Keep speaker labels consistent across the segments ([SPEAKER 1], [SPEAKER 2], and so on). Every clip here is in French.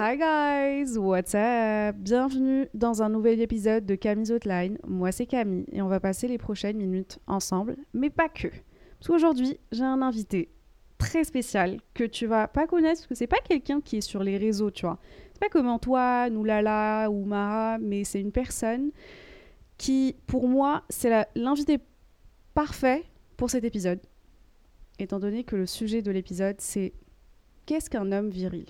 [SPEAKER 1] Hi guys, what's up? Bienvenue dans un nouvel épisode de Camille's Outline. Moi c'est Camille et on va passer les prochaines minutes ensemble, mais pas que. Parce qu'aujourd'hui, j'ai un invité très spécial que tu vas pas connaître parce que c'est pas quelqu'un qui est sur les réseaux, tu vois. C'est pas comme Antoine ou Lala ou Mara, mais c'est une personne qui, pour moi, c'est l'invité parfait pour cet épisode. Étant donné que le sujet de l'épisode, c'est qu'est-ce qu'un homme viril?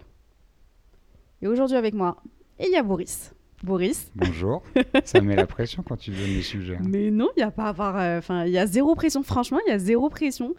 [SPEAKER 1] Et aujourd'hui avec moi, il y a Boris. Boris.
[SPEAKER 2] Bonjour. Ça met la pression quand tu donnes les sujets. hein.
[SPEAKER 1] Mais non, il y a pas à avoir. euh, Enfin, il y a zéro pression. Franchement, il y a zéro pression.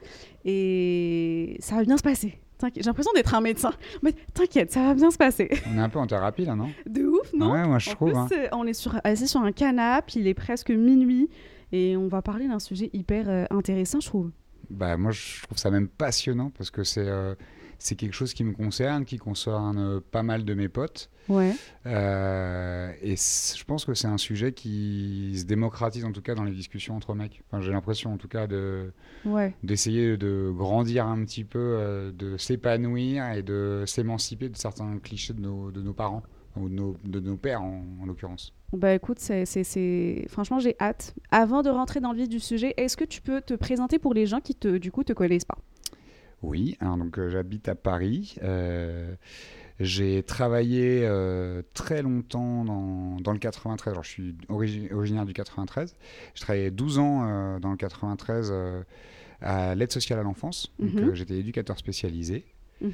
[SPEAKER 1] Et ça va bien se passer. J'ai l'impression d'être un médecin. Mais t'inquiète, ça va bien se passer.
[SPEAKER 2] On est un peu en thérapie là, non?
[SPEAKER 1] De ouf, non?
[SPEAKER 2] Ouais, moi je
[SPEAKER 1] En
[SPEAKER 2] trouve.
[SPEAKER 1] plus,
[SPEAKER 2] hein.
[SPEAKER 1] on est sur, assis sur un canapé, il est presque minuit. Et on va parler d'un sujet hyper euh, intéressant, je trouve.
[SPEAKER 2] Bah, moi je trouve ça même passionnant parce que c'est euh, c'est quelque chose qui me concerne, qui concerne euh, pas mal de mes potes.
[SPEAKER 1] Ouais.
[SPEAKER 2] Euh, et je pense que c'est un sujet qui se démocratise en tout cas dans les discussions entre mecs. Enfin, J'ai l'impression en tout cas de
[SPEAKER 1] Ouais.
[SPEAKER 2] d'essayer de grandir un petit peu, euh, de s'épanouir et de s'émanciper de certains clichés de nos, de nos parents ou de nos, de nos pères en, en l'occurrence.
[SPEAKER 1] Bah écoute, c'est- franchement, j'ai hâte. Avant de rentrer dans le vif du sujet, est-ce que tu peux te présenter pour les gens qui, te, du coup, te connaissent pas?
[SPEAKER 2] Oui, alors donc euh, j'habite à Paris. Euh, j'ai travaillé euh, très longtemps dans, dans le 93. Alors, je suis origi- originaire du 93. J'ai travaillé 12 ans euh, dans le 93 euh, à l'aide sociale à l'enfance.
[SPEAKER 1] Mhm.
[SPEAKER 2] j'étais éducateur spécialisé.
[SPEAKER 1] Mhm.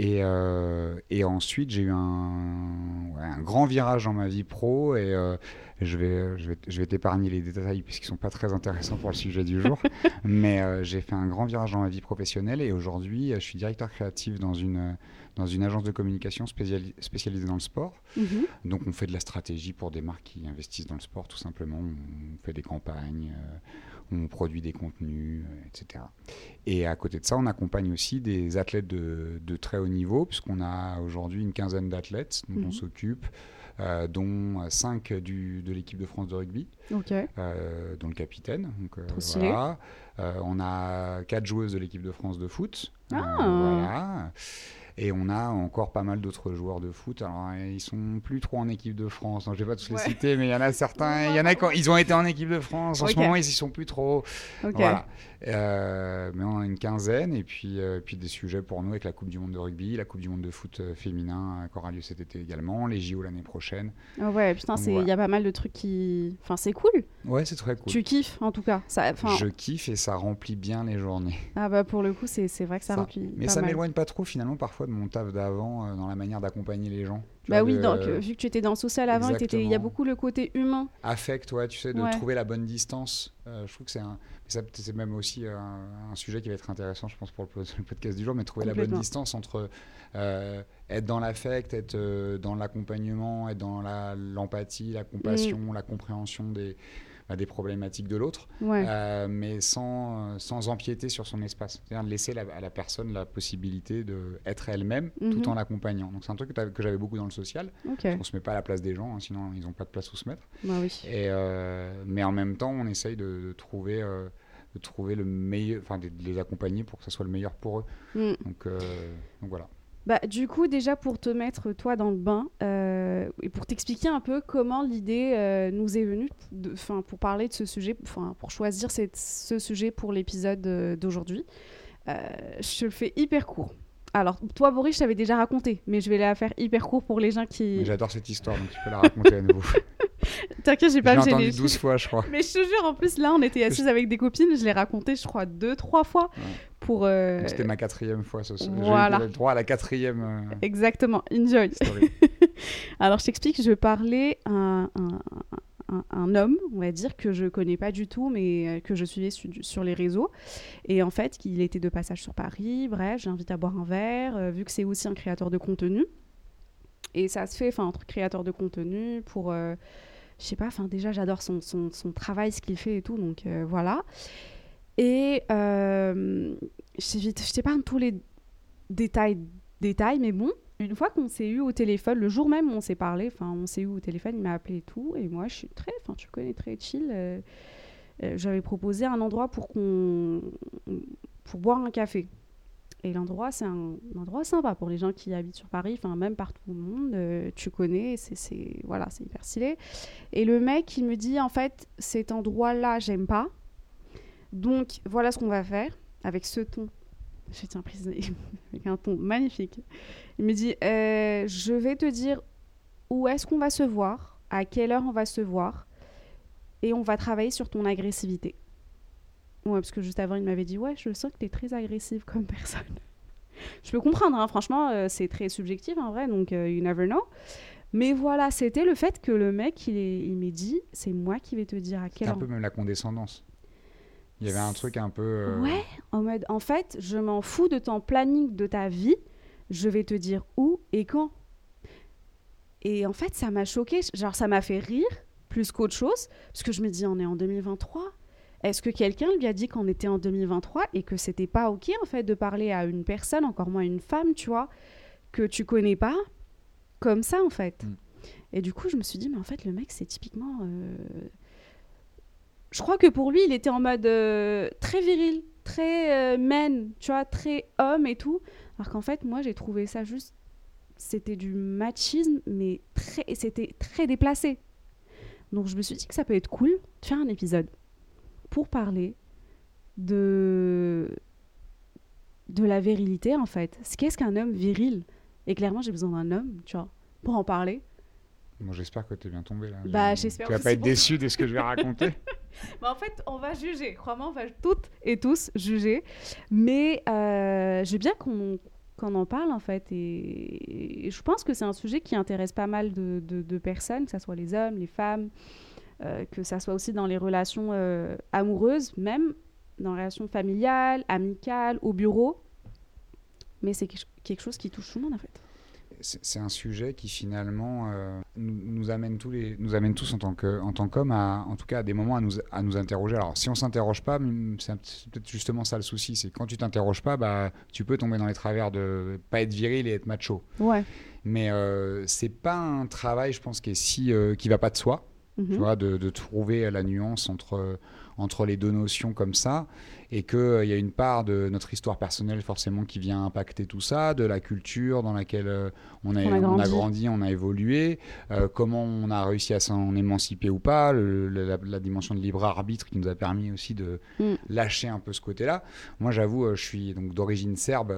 [SPEAKER 2] Et, euh, et ensuite, j'ai eu un, ouais, un grand virage dans ma vie pro. Et euh, je vais, je vais, je vais t'épargner les détails puisqu'ils ne sont pas très intéressants pour le sujet du jour. Mais euh, j'ai fait un grand virage dans ma vie professionnelle. Et aujourd'hui, je suis directeur créatif dans une, dans une agence de communication spéciali- spécialisée dans le sport.
[SPEAKER 1] Mhm.
[SPEAKER 2] Donc, on fait de la stratégie pour des marques qui investissent dans le sport, tout simplement. On fait des campagnes, euh, on produit des contenus, euh, etc. Et à côté de ça, on accompagne aussi des athlètes de, de très haut niveau, puisqu'on a aujourd'hui une quinzaine d'athlètes dont
[SPEAKER 1] Mhm.
[SPEAKER 2] on s'occupe, euh, dont 5 du, de l'équipe de France de rugby, euh, dont le capitaine. Donc, euh, voilà. Euh, on a 4 joueuses de l'équipe de France de foot. Euh,
[SPEAKER 1] Ah.
[SPEAKER 2] voilà. Et on a encore pas mal d'autres joueurs de foot. Alors, euh, ils sont plus trop en équipe de France. hein, Je vais pas tous
[SPEAKER 1] Ouais.
[SPEAKER 2] les citer, mais il y en a certains. Il y en a quand ils ont été en équipe de France. En ce moment, ils y sont plus trop. Voilà. Euh, mais on a une quinzaine. Et puis, euh, puis des sujets pour nous avec la Coupe du Monde de rugby, la Coupe du Monde de foot euh, féminin qui aura lieu cet été également, les JO l'année prochaine.
[SPEAKER 1] Ah ouais, putain, il
[SPEAKER 2] voilà.
[SPEAKER 1] y a pas mal de trucs qui. Enfin, c'est cool.
[SPEAKER 2] Ouais, c'est très cool.
[SPEAKER 1] Tu kiffes, en tout cas. Ça,
[SPEAKER 2] Je kiffe et ça remplit bien les journées.
[SPEAKER 1] Ah bah pour le coup, c'est vrai que ça,
[SPEAKER 2] Ça.
[SPEAKER 1] remplit.
[SPEAKER 2] Mais
[SPEAKER 1] pas
[SPEAKER 2] ça m'éloigne pas trop finalement parfois de mon taf d'avant euh, dans la manière d'accompagner les gens.
[SPEAKER 1] Bah oui,
[SPEAKER 2] de-
[SPEAKER 1] donc vu que tu étais dans social avant, il y a beaucoup le côté humain.
[SPEAKER 2] affect, ouais, tu sais, de
[SPEAKER 1] Ouais.
[SPEAKER 2] trouver la bonne distance. Euh, je trouve que c'est un, c'est même aussi un, un sujet qui va être intéressant, je pense, pour le, po- le podcast du jour, mais trouver la bonne distance entre euh, être dans l'affect, être euh, dans l'accompagnement, être dans l'empathie, la, compassion,
[SPEAKER 1] Mm.
[SPEAKER 2] la compréhension des, bah, des problématiques de l'autre,
[SPEAKER 1] Ouais.
[SPEAKER 2] euh, mais sans, euh, sans empiéter sur son espace. C'est-à-dire de laisser la- à la personne la possibilité d'être elle-même
[SPEAKER 1] Mhm.
[SPEAKER 2] tout en l'accompagnant. Donc c'est un truc que, j'avais beaucoup dans le social. On se met pas à la place des gens, hein, sinon ils n'ont pas de place où se mettre.
[SPEAKER 1] Bah oui.
[SPEAKER 2] Et, euh, mais en même temps, on essaye de, de trouver, euh, de trouver le meilleur, enfin de, de les accompagner pour que ça soit le meilleur pour eux.
[SPEAKER 1] Mm.
[SPEAKER 2] Donc, donc voilà.
[SPEAKER 1] Bah, du coup, déjà pour te mettre toi dans le bain euh, et pour t'expliquer un peu comment l'idée euh, nous est venue, de- pour parler de ce sujet, pour choisir ce sujet pour l'épisode euh, d'aujourd'hui, je le fais hyper court. Alors, toi, Boris, je t'avais déjà raconté, mais je vais la faire hyper court pour les gens
[SPEAKER 2] Mais
[SPEAKER 1] qui.
[SPEAKER 2] J'adore cette histoire, donc tu peux la raconter à nouveau.
[SPEAKER 1] T'inquiète, j'ai
[SPEAKER 2] J'ai
[SPEAKER 1] pas me
[SPEAKER 2] entendu
[SPEAKER 1] gêner.
[SPEAKER 2] 12 fois, je crois.
[SPEAKER 1] Mais je te jure, en plus, là, on était assises avec des copines, je l'ai raconté, je crois, deux, trois fois
[SPEAKER 2] Ouais.
[SPEAKER 1] pour. euh,
[SPEAKER 2] C'était ma quatrième fois ce soir.
[SPEAKER 1] voilà.
[SPEAKER 2] J'ai eu le droit à la quatrième euh,
[SPEAKER 1] Exactement, enjoy. Alors, je t'explique, je parlais un, un- un, homme, on va dire, que je connais pas du tout, mais euh, que je suivais sur les réseaux. Et en fait, il était de passage sur Paris. Bref, j'invite à boire un verre, vu que c'est aussi un créateur de contenu. Et ça se fait, entre créateur de contenu pour. je sais pas, enfin, déjà, j'adore son, travail, ce qu'il fait et tout, donc voilà. Et je t'épargne tous les détails, détails, mais bon, une fois qu'on s'est eu au téléphone, le jour même où on s'est parlé, enfin, on s'est eu au téléphone, il m'a appelé et tout, et moi, je suis très, enfin, tu connais, très chill. Euh, euh, j'avais proposé un endroit pour qu'on, pour boire un café. Et l'endroit, c'est un, endroit sympa pour les gens qui habitent sur Paris, enfin même partout au monde. Euh, tu connais, c'est voilà, c'est hyper stylé. Et le mec, il me dit en fait, cet endroit-là, j'aime pas. Donc voilà ce qu'on va faire avec ce ton je tiens prisonnier avec un ton magnifique. Il me dit euh, Je vais te dire où est-ce qu'on va se voir, à quelle heure on va se voir, et on va travailler sur ton agressivité. Ouais, parce que juste avant, il m'avait dit Ouais, je sens que tu es très agressive comme personne. je peux comprendre, hein, franchement, euh, c'est très subjectif en vrai, donc euh, you never know. Mais voilà, c'était le fait que le mec, il, il m'ait dit C'est moi qui vais te dire à quelle heure.
[SPEAKER 2] C'est un peu même la condescendance. Il y avait un truc un peu. Euh,
[SPEAKER 1] ouais, en mode, en fait, je m'en fous de ton planning de ta vie, je vais te dire où et quand. Et en fait, ça m'a choqué, genre ça m'a fait rire plus qu'autre chose, parce que je me dis, on est en 2023. Est-ce que quelqu'un lui a dit qu'on était en 2023 et que c'était pas ok en fait de parler à une personne, encore moins une femme, tu vois, que tu connais pas, comme ça en fait. Mm. Et du coup, je me suis dit, mais en fait, le mec, c'est typiquement euh, je crois que pour lui, il était en mode euh, très viril, très euh, tu vois, très homme et tout. Alors qu'en fait, moi, j'ai trouvé ça juste. C'était du machisme, mais très, c'était très déplacé. Donc, je me suis dit que ça peut être cool de faire un épisode pour parler de de la virilité en fait. Qu'est-ce qu'un homme viril? Et clairement, j'ai besoin d'un homme, tu vois, pour en parler.
[SPEAKER 2] Bon, j'espère que tu es bien tombé là.
[SPEAKER 1] Bah, j'espère.
[SPEAKER 2] Tu vas pas être déçu de ce que je vais raconter.
[SPEAKER 1] bah, en fait, on va juger. Crois-moi, on va toutes et tous juger. Mais euh, veux bien qu'on en parle en fait. Et, je pense que c'est un sujet qui intéresse pas mal de, de, personnes, que ce soit les hommes, les femmes, euh, que ça soit aussi dans les relations euh, amoureuses, même dans les relations familiales, amicales, au bureau. Mais c'est quelque chose qui touche tout le monde en fait
[SPEAKER 2] c'est un sujet qui finalement euh, nous, amène tous les, nous amène tous en tant que, en tant qu'hommes, en tout cas à des moments à nous, à nous interroger. Alors si on s'interroge pas, c'est peut-être justement ça le souci, c'est quand tu t'interroges pas, bah tu peux tomber dans les travers de pas être viril et être macho.
[SPEAKER 1] Ouais.
[SPEAKER 2] Mais euh, c'est pas un travail, je pense, qui est si, euh, qui va pas de soi. Tu mhm. vois, de, de, trouver la nuance entre, entre les deux notions comme ça et qu'il euh, y a une part de notre histoire personnelle forcément qui vient impacter tout ça, de la culture dans laquelle euh, on, a, on, a, grandi. on a évolué, euh, comment on a réussi à s'en émanciper ou pas, la, dimension de libre arbitre qui nous a permis aussi de mm. lâcher un peu ce côté-là. Moi j'avoue, je suis donc d'origine serbe,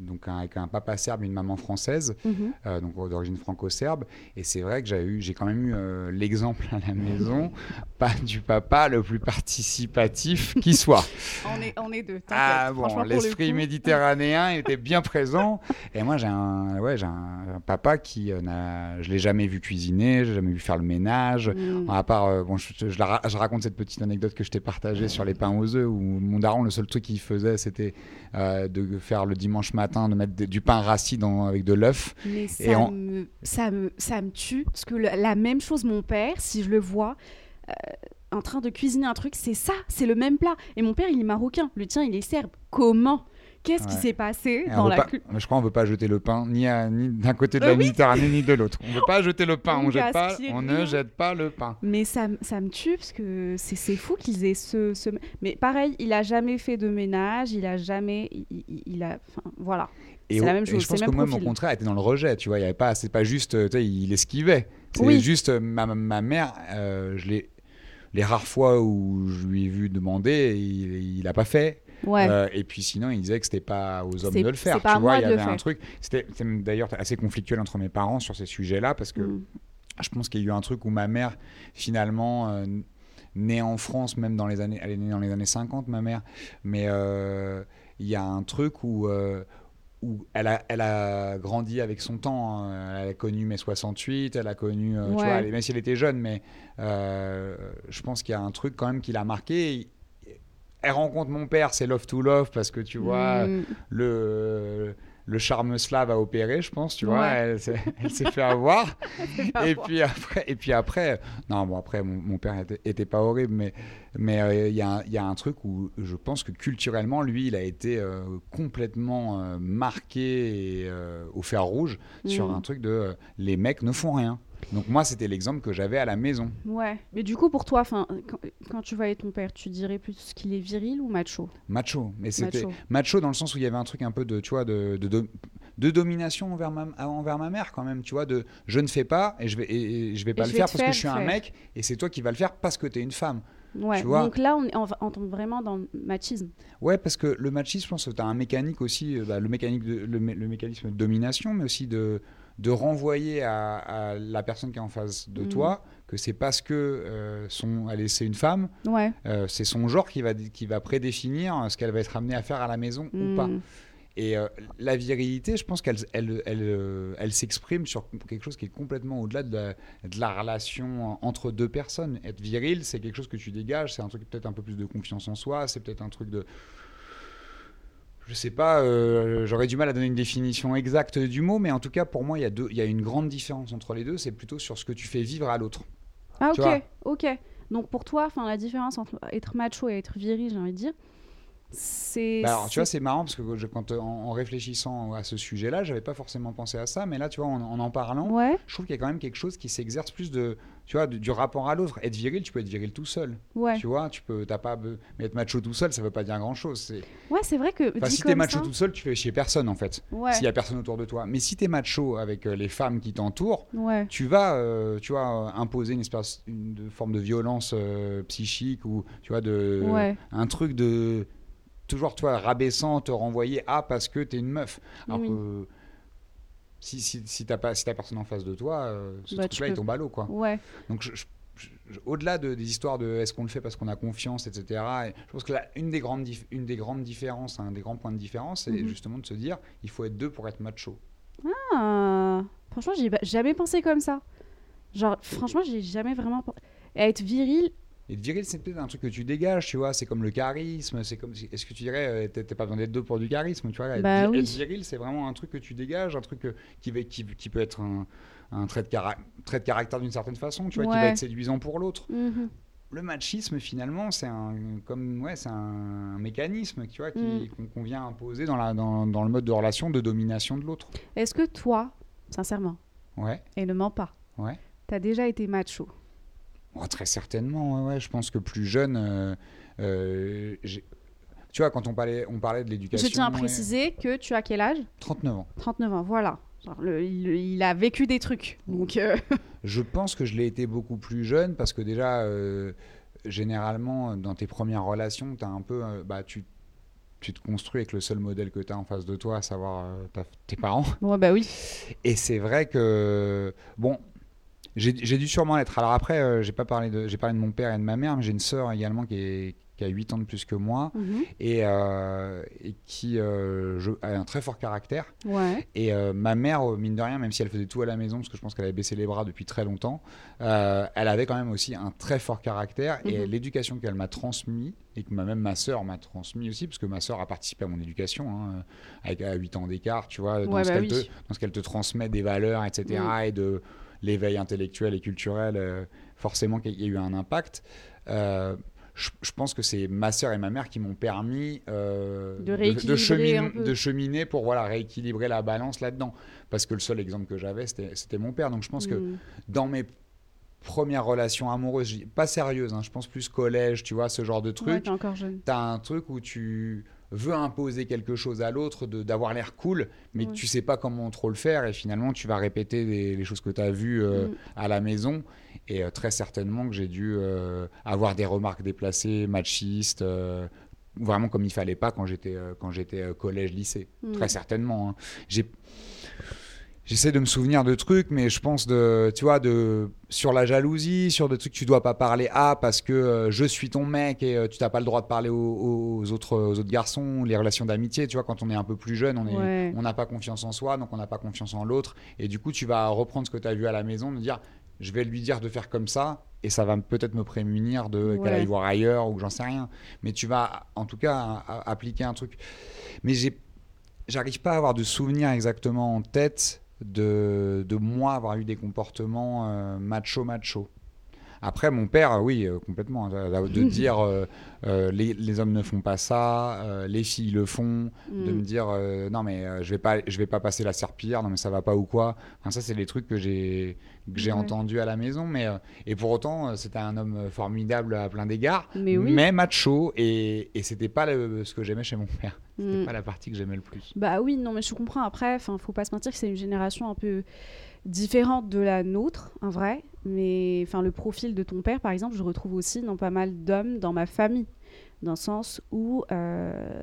[SPEAKER 2] donc avec un papa serbe et une maman française, mm-hmm. donc d'origine franco-serbe, et c'est vrai que j'ai eu, j'ai quand même eu l'exemple à la maison, pas du papa le plus participatif qui soit
[SPEAKER 1] on, est, on est deux.
[SPEAKER 2] Ah bon, l'esprit méditerranéen était bien présent. Et moi, j'ai un, ouais, j'ai un, papa qui, euh, je l'ai jamais vu cuisiner, j'ai jamais vu faire le ménage. Mm. À part, euh, bon, je, je, raconte cette petite anecdote que je t'ai partagée sur les pains aux œufs, où mon daron, le seul truc qu'il faisait, c'était euh, de faire le dimanche matin, de mettre du pain rassis dans, avec de l'œuf.
[SPEAKER 1] Mais ça, me, ça, me, ça me tue, parce que la même chose, mon père, si je le vois en train de cuisiner un truc, c'est ça, c'est le même plat. Et mon père, il est marocain, le tien, il est serbe. Comment? Qu'est-ce qui s'est passé dans la
[SPEAKER 2] Je crois qu'on veut pas jeter le pain ni, d'un côté de la Méditerranée ni de l'autre. On veut pas jeter le pain, on, jette pas, on ne jette pas le pain.
[SPEAKER 1] Mais ça, ça me tue parce que c'est fou qu'ils aient ce, ce, Mais pareil, il a jamais fait de ménage, il a jamais, il, a, enfin voilà.
[SPEAKER 2] C'est la même chose. Et je pense que moi, au contraire, était dans le rejet. Tu vois, il y avait pas, c'est pas juste, sais, il esquivait. C'est juste ma, ma mère, euh, je l'ai les rares fois où je lui ai vu demander, il n'a pas fait. Euh, et puis sinon, il disait que c'était pas aux hommes de le faire. Tu vois, il y avait un truc. C'était d'ailleurs assez conflictuel entre mes parents sur ces sujets-là parce que mm. je pense qu'il y a eu un truc où ma mère, finalement, euh, née en France, même dans les années, elle est née dans les années 50, ma mère, mais euh, il y a un truc où où elle a, elle a grandi avec son temps. hein. Elle a connu mai 68, elle a connu, euh, tu vois, elle- même si elle était jeune, mais euh, je pense qu'il y a un truc quand même qui l'a marqué. Elle rencontre mon père, c'est love to love parce que tu vois,
[SPEAKER 1] Mm.
[SPEAKER 2] le, le charme slave a opéré, je pense, tu vois,
[SPEAKER 1] Ouais.
[SPEAKER 2] elle, s'est- elle s'est fait avoir. et puis après, et puis après, non, bon après, mon, mon père était, était pas horrible, mais mais euh, il y, a un- il y a un truc où je pense que culturellement, lui, il a été euh, complètement euh, marqué et, au fer rouge sur
[SPEAKER 1] Mm.
[SPEAKER 2] un truc de les mecs ne font rien. Donc moi, c'était l'exemple que j'avais à la maison.
[SPEAKER 1] Ouais. Mais du coup, pour toi, 'fin, quand, quand tu voyais ton père, tu dirais plus qu'il est viril ou macho?
[SPEAKER 2] Macho, mais c'était
[SPEAKER 1] Macho.
[SPEAKER 2] macho. dans le sens où il y avait un truc un peu de, tu vois, de, de, de- de domination envers ma, envers ma mère quand même, tu vois, de je ne fais pas et je vais, et, et je vais pas le
[SPEAKER 1] vais
[SPEAKER 2] faire parce que je suis un mec et c'est toi qui vas le faire parce que tu es une femme.
[SPEAKER 1] Ouais. Donc là, on, on, tombe vraiment dans le machisme.
[SPEAKER 2] Ouais, parce que le machisme, je pense que tu as un mécanique aussi, euh, bah, le, mécanique de- le, mé- le mécanisme de domination, mais aussi de, de renvoyer à, à la personne qui est en face de
[SPEAKER 1] Mhm.
[SPEAKER 2] toi que c'est parce que euh, son, elle est, c'est une femme,
[SPEAKER 1] Ouais.
[SPEAKER 2] euh, c'est son genre qui va, qui va prédéfinir ce qu'elle va être amenée à faire à la maison ou pas.
[SPEAKER 1] Mm.
[SPEAKER 2] Et euh, la virilité, je pense qu'elle elle, elle, euh, elle s'exprime sur quelque chose qui est complètement au-delà de la, de la relation entre deux personnes. Être viril, c'est quelque chose que tu dégages, c'est un truc peut-être un peu plus de confiance en soi, c'est peut-être un truc de... Je sais pas, euh, j'aurais du mal à donner une définition exacte du mot, mais en tout cas, pour moi, il y, a deux- il y a une grande différence entre les deux, c'est plutôt sur ce que tu fais vivre à l'autre.
[SPEAKER 1] Ah,
[SPEAKER 2] Tu
[SPEAKER 1] ok. Ok. Donc pour toi, la différence entre être macho et être viril, j'ai envie de dire, c'est.
[SPEAKER 2] Bah alors, tu vois,
[SPEAKER 1] c'est-
[SPEAKER 2] marrant parce que je- quand, en, en réfléchissant à ce sujet-là, j'avais pas forcément pensé à ça, mais là, tu vois, en en, en parlant,
[SPEAKER 1] Ouais.
[SPEAKER 2] je trouve qu'il y a quand même quelque chose qui s'exerce plus de, tu vois, du rapport à l'autre. Être viril, tu peux être viril tout seul.
[SPEAKER 1] Ouais.
[SPEAKER 2] Tu vois, tu peux, t'as pas, be- mais être macho tout seul, ça veut pas dire grand chose. C'est,
[SPEAKER 1] Ouais, c'est vrai que.
[SPEAKER 2] enfin, si t'es macho
[SPEAKER 1] ça-
[SPEAKER 2] tout seul, tu fais chier personne en fait.
[SPEAKER 1] Ouais.
[SPEAKER 2] S'il y a personne autour de toi. Mais si t'es macho avec euh, les femmes qui t'entourent,
[SPEAKER 1] Ouais.
[SPEAKER 2] tu vas, euh, tu vois, euh, imposer une espèce, une forme de violence euh, psychique ou, tu vois, de, un truc de toujours, toi, rabaissant, te renvoyer à parce que t'es une meuf. Alors
[SPEAKER 1] Oui.
[SPEAKER 2] que si, si, si t'as pas, si t'as personne en face de toi, euh, ce
[SPEAKER 1] Bah,
[SPEAKER 2] truc-là, il tombe à l'eau, quoi.
[SPEAKER 1] Ouais.
[SPEAKER 2] Donc, je- je- je- au-delà de, des histoires de est-ce qu'on le fait parce qu'on a confiance, etc., et je pense que là, une, des grandes une des grandes différences, un des grands points de différence, c'est
[SPEAKER 1] Mhm.
[SPEAKER 2] justement de se dire il faut être deux pour être macho.
[SPEAKER 1] Ah. Franchement, j'ai jamais pensé comme ça. Genre, franchement, j'ai jamais vraiment. pen- Être viril,
[SPEAKER 2] Et de viril, c'est peut-être un truc que tu dégages, tu vois, c'est comme le charisme, c'est comme. Est-ce que tu dirais, euh, t'as pas besoin d'être deux pour du charisme, tu vois
[SPEAKER 1] Bah
[SPEAKER 2] vi-
[SPEAKER 1] oui.
[SPEAKER 2] être viril, c'est vraiment un truc que tu dégages, un truc euh, qui, va- qui, qui peut être un, un trait, de cara- trait de caractère d'une certaine façon, tu vois, qui va être séduisant pour l'autre.
[SPEAKER 1] mhm.
[SPEAKER 2] le machisme finalement c'est un comme ouais c'est un mécanisme tu vois qui-
[SPEAKER 1] Mm.
[SPEAKER 2] qu'on vient imposer dans la dans, dans le mode de relation de domination de l'autre
[SPEAKER 1] est-ce que toi, sincèrement,
[SPEAKER 2] ouais
[SPEAKER 1] et ne mens pas,
[SPEAKER 2] ouais
[SPEAKER 1] t'as déjà été macho?
[SPEAKER 2] Oh, très certainement ouais, je pense que plus jeune euh, euh, j'ai- tu vois quand on parlait on parlait de l'éducation
[SPEAKER 1] Je tiens à
[SPEAKER 2] ouais,
[SPEAKER 1] préciser que tu as quel âge?
[SPEAKER 2] 39 ans
[SPEAKER 1] 39 ans, voilà. Genre, le- il, il a vécu des trucs. Donc, euh,
[SPEAKER 2] je pense que je l'ai été beaucoup plus jeune parce que déjà euh, généralement dans tes premières relations t'as un peu bah tu tu te construis avec le seul modèle que tu as en face de toi, à savoir tes parents.
[SPEAKER 1] ouais, bah oui.
[SPEAKER 2] Et c'est vrai que bon, j'ai dû sûrement l'être. Alors après, euh, j'ai pas parlé de, j'ai parlé de mon père et de ma mère, mais j'ai une sœur également qui, est, qui a 8 ans de plus que moi
[SPEAKER 1] Mhm.
[SPEAKER 2] et, euh, et qui euh, je- a un très fort caractère.
[SPEAKER 1] Ouais.
[SPEAKER 2] Et ma mère, mine de rien, même si elle faisait tout à la maison, parce que je pense qu'elle avait baissé les bras depuis très longtemps, elle avait quand même aussi un très fort caractère. Et
[SPEAKER 1] Mhm.
[SPEAKER 2] l'éducation qu'elle m'a transmise, et que même ma sœur m'a transmis aussi, parce que ma sœur a participé à mon éducation, hein, avec à 8 ans d'écart, tu vois, dans,
[SPEAKER 1] Ouais,
[SPEAKER 2] ce
[SPEAKER 1] bah
[SPEAKER 2] qu'elle
[SPEAKER 1] oui.
[SPEAKER 2] te, dans ce qu'elle te transmet des valeurs, etc., et de l'éveil intellectuel et culturel, euh, forcément qu'il y a eu un impact. Euh, je, je pense que c'est ma sœur et ma mère qui m'ont permis euh,
[SPEAKER 1] De
[SPEAKER 2] cheminer, de pour voilà, rééquilibrer la balance là-dedans. Parce que le seul exemple que j'avais, c'était mon père. Donc je pense que
[SPEAKER 1] Mhm.
[SPEAKER 2] dans mes premières relations amoureuses, pas sérieuses, hein, je pense plus collège, tu vois, ce genre de
[SPEAKER 1] Ouais,
[SPEAKER 2] truc,
[SPEAKER 1] t'es encore jeune.
[SPEAKER 2] t'as un truc où tu veux imposer quelque chose à l'autre, de- d'avoir l'air cool, mais
[SPEAKER 1] Ouais.
[SPEAKER 2] que tu sais pas comment trop le faire, et finalement tu vas répéter des- les choses que tu as vues euh,
[SPEAKER 1] Mm.
[SPEAKER 2] à la maison, et euh, très certainement que j'ai dû euh, avoir des remarques déplacées, machistes, vraiment comme il fallait pas quand j'étais euh, quand j'étais euh, collège lycée
[SPEAKER 1] Mm.
[SPEAKER 2] très certainement hein. j'ai j'essaie de me souvenir de trucs, mais je pense de, tu vois, de sur la jalousie, sur des trucs que tu dois pas parler à parce que euh, je suis ton mec et euh, tu n'as pas le droit de parler aux, aux autres, aux autres garçons, les relations d'amitié, tu vois, quand on est un peu plus jeune, on est,
[SPEAKER 1] Ouais.
[SPEAKER 2] on n'a pas confiance en soi, donc on n'a pas confiance en l'autre, et du coup tu vas reprendre ce que tu as vu à la maison, de dire, je vais lui dire de faire comme ça, et ça va peut-être me prémunir de qu'elle
[SPEAKER 1] Ouais.
[SPEAKER 2] aille voir ailleurs ou que j'en sais rien, mais tu vas en tout cas appliquer un truc. Mais j'ai j'arrive pas à avoir de souvenirs exactement en tête de, moi avoir eu des comportements euh, macho macho. Après, mon père, euh, oui, euh, complètement, de, de dire euh, euh, les, les hommes ne font pas ça, les filles le font, de
[SPEAKER 1] Mm.
[SPEAKER 2] me dire non mais je vais pas, je vais pas passer la serpillière, non mais ça va pas ou quoi. Enfin, ça, c'est les trucs que j'ai que j'ai
[SPEAKER 1] Ouais.
[SPEAKER 2] entendus à la maison, mais euh, et pour autant, euh, c'était un homme formidable à plein d'égards,
[SPEAKER 1] Mais oui.
[SPEAKER 2] macho et, et c'était pas le- ce que j'aimais chez mon père. C'était
[SPEAKER 1] Mm.
[SPEAKER 2] pas la partie que j'aimais le plus.
[SPEAKER 1] Bah oui, non, mais je comprends. Après, enfin, faut pas se mentir que c'est une génération un peu différente de la nôtre, en vrai. Mais enfin, le profil de ton père, par exemple, je retrouve aussi dans pas mal d'hommes dans ma famille, dans le sens où euh,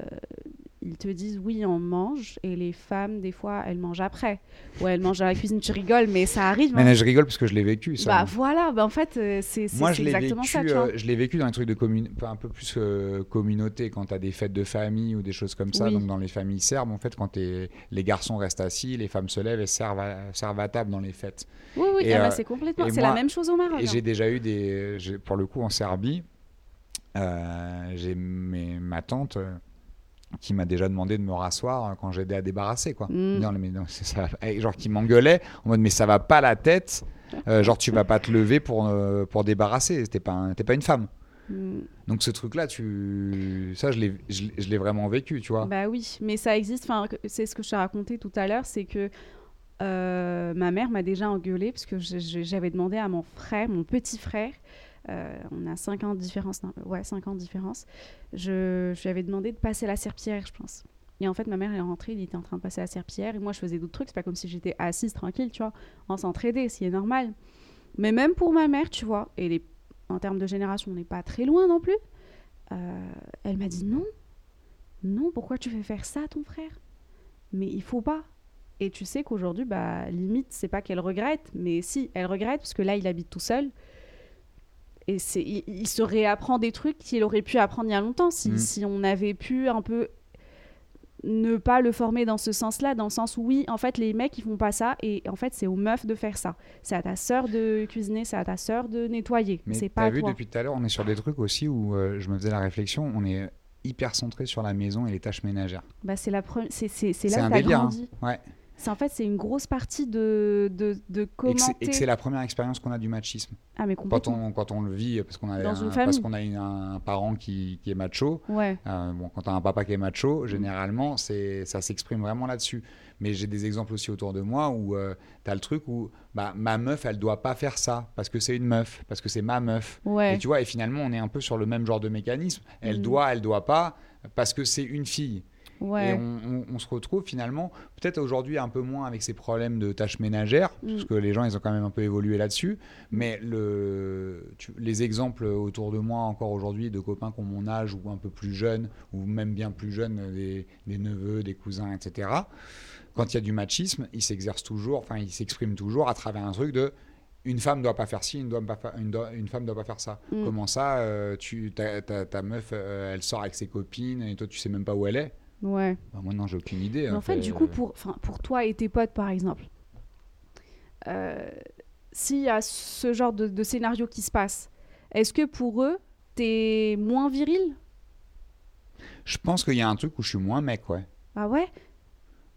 [SPEAKER 1] ils te disent oui, on mange, et les femmes, des fois, elles mangent après. Ouais, elles mangent à la cuisine. Tu rigoles, mais ça arrive.
[SPEAKER 2] Mais
[SPEAKER 1] hein.
[SPEAKER 2] je rigole parce que je l'ai vécu ça.
[SPEAKER 1] Bah voilà, bah en fait, euh, c'est exactement
[SPEAKER 2] vécu,
[SPEAKER 1] ça, tu vois.
[SPEAKER 2] euh, je l'ai vécu dans les trucs de commune, un peu plus euh, communauté, quand tu as des fêtes de famille ou des choses comme ça.
[SPEAKER 1] Oui.
[SPEAKER 2] Donc, dans les familles serbes, en fait, quand les garçons restent assis, les femmes se lèvent et servent à, servent à table dans les fêtes.
[SPEAKER 1] Oui, oui, ah bah,
[SPEAKER 2] euh,
[SPEAKER 1] c'est complètement. C'est la même chose au Maroc.
[SPEAKER 2] Et
[SPEAKER 1] hein.
[SPEAKER 2] j'ai déjà eu des. Pour le coup, en Serbie, j'ai ma tante qui m'a déjà demandé de me rasseoir euh, quand j'aidais à débarrasser, quoi.
[SPEAKER 1] Mm.
[SPEAKER 2] Non, mais non, c'est ça. Et Genre, qui m'engueulait en mode, mais ça va pas la tête. Euh, genre, tu vas pas te lever pour, euh, pour débarrasser. T'es pas, un- t'es pas une femme.
[SPEAKER 1] Mm.
[SPEAKER 2] Donc ce truc-là, tu... ça, je l'ai, je l'ai- je l'ai vraiment vécu, tu vois.
[SPEAKER 1] Bah oui, mais ça existe. Enfin, c'est ce que je t'ai raconté tout à l'heure, c'est que euh, ma mère m'a déjà engueulée parce que j'avais demandé à mon frère, mon petit frère, on a 5 ans de différence, ouais, 5 ans de différence, je, lui avais demandé de passer la serpillière, je pense. Et en fait, ma mère est rentrée, il était en train de passer la serpillière, et moi, je faisais d'autres trucs. C'est pas comme si j'étais assise tranquille, tu vois. On s'entraidait, ce qui est normal. Mais même pour ma mère, tu vois, et en termes de génération, on n'est pas très loin non plus. euh, elle m'a dit non, non, pourquoi tu fais faire ça à ton frère? Mais il faut pas. Et tu sais qu'aujourd'hui, bah, limite, c'est pas qu'elle regrette, mais si, elle regrette, parce que là, il habite tout seul. Et il, il se réapprend des trucs qu'il aurait pu apprendre il y a longtemps, si,
[SPEAKER 2] Mm.
[SPEAKER 1] si on avait pu un peu ne pas le former dans ce sens-là, dans le sens où oui, en fait, les mecs, ils font pas ça, et en fait, c'est aux meufs de faire ça. C'est à ta sœur de cuisiner, c'est à ta sœur de nettoyer.
[SPEAKER 2] Mais
[SPEAKER 1] c'est pas à
[SPEAKER 2] vu,
[SPEAKER 1] toi.
[SPEAKER 2] depuis tout à l'heure, on est sur des trucs aussi où euh, je me faisais la réflexion, on est hyper centré sur la maison et les tâches ménagères.
[SPEAKER 1] Bah, c'est la c'est, là
[SPEAKER 2] un
[SPEAKER 1] où t'as
[SPEAKER 2] délire, hein. Ouais.
[SPEAKER 1] C'est en fait, c'est une grosse partie de, de, de
[SPEAKER 2] Et que
[SPEAKER 1] commenter.
[SPEAKER 2] c'est- et que c'est la première expérience qu'on a du machisme.
[SPEAKER 1] Ah, mais
[SPEAKER 2] Quand on, quand on le vit, parce qu'on a,
[SPEAKER 1] Dans
[SPEAKER 2] un,
[SPEAKER 1] une
[SPEAKER 2] parce qu'on a une- un parent qui, qui est macho,
[SPEAKER 1] Ouais.
[SPEAKER 2] Euh, bon, quand tu as un papa qui est macho, généralement, c'est, ça s'exprime vraiment là-dessus. Mais j'ai des exemples aussi autour de moi où tu as le truc où bah, ma meuf, elle doit pas faire ça parce que c'est une meuf, parce que c'est ma meuf.
[SPEAKER 1] Ouais.
[SPEAKER 2] Et tu vois, et finalement, on est un peu sur le même genre de mécanisme. Elle
[SPEAKER 1] Mhm.
[SPEAKER 2] doit, elle doit pas parce que c'est une fille. Et on, on- on se retrouve finalement, peut-être aujourd'hui un peu moins avec ces problèmes de tâches ménagères,
[SPEAKER 1] Mm.
[SPEAKER 2] parce que les gens, ils ont quand même un peu évolué là-dessus. Mais le, tu- les exemples autour de moi encore aujourd'hui de copains qui ont mon âge ou un peu plus jeunes, ou même bien plus jeunes, des, des neveux, des cousins, etc. Quand il y a du machisme, il s'exerce toujours, enfin, il s'exprime toujours à travers un truc de une femme doit pas faire ci, une, doit pas une, doit- une femme doit pas faire ça.
[SPEAKER 1] Mm.
[SPEAKER 2] Comment ça, euh, tu, ta, ta- ta meuf, euh, elle sort avec ses copines et toi, tu sais même pas où elle est
[SPEAKER 1] Ouais.
[SPEAKER 2] bah, moi, non, j'ai aucune idée.
[SPEAKER 1] Mais en fait, du coup, pour, enfin, pour toi et tes potes, par exemple, euh, s'il y a ce genre de, de scénario qui se passe, est-ce que pour eux, t'es moins viril?
[SPEAKER 2] Je pense qu'il y a un truc où je suis moins mec, ouais.
[SPEAKER 1] Ah ouais?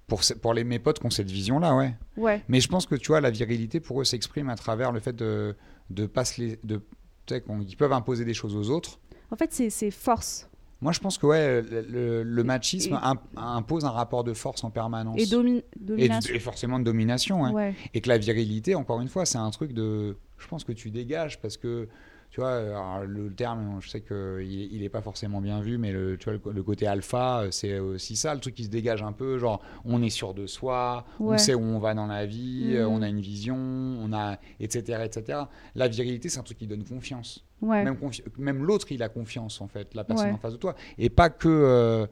[SPEAKER 2] Pour, pour les, mes potes qui ont cette vision-là, ouais.
[SPEAKER 1] Ouais.
[SPEAKER 2] Mais je pense que, tu vois, la virilité, pour eux, s'exprime à travers le fait de, de pas se les... De, ils peuvent imposer des choses aux autres.
[SPEAKER 1] En fait, c'est c'est force
[SPEAKER 2] Moi, je pense que, ouais, le, machisme
[SPEAKER 1] Et-
[SPEAKER 2] impose un rapport de force en permanence.
[SPEAKER 1] et domi-
[SPEAKER 2] Et,
[SPEAKER 1] domination.
[SPEAKER 2] et forcément de domination. Ouais. Et que la virilité, encore une fois, c'est un truc de. Je pense que tu dégages parce que. Tu vois, le terme, je sais qu'il n'est pas forcément bien vu, mais le, tu vois, le, le côté alpha, c'est aussi ça, le truc qui se dégage un peu. Genre, on est sûr de soi, on sait où on va dans la vie,
[SPEAKER 1] Mhm.
[SPEAKER 2] euh, on a une vision, on a, etc., etc. La virilité, c'est un truc qui donne confiance.
[SPEAKER 1] Ouais.
[SPEAKER 2] Même, confi- même l'autre, il a confiance, en fait, la personne
[SPEAKER 1] Ouais.
[SPEAKER 2] en face de toi. Et pas que. euh,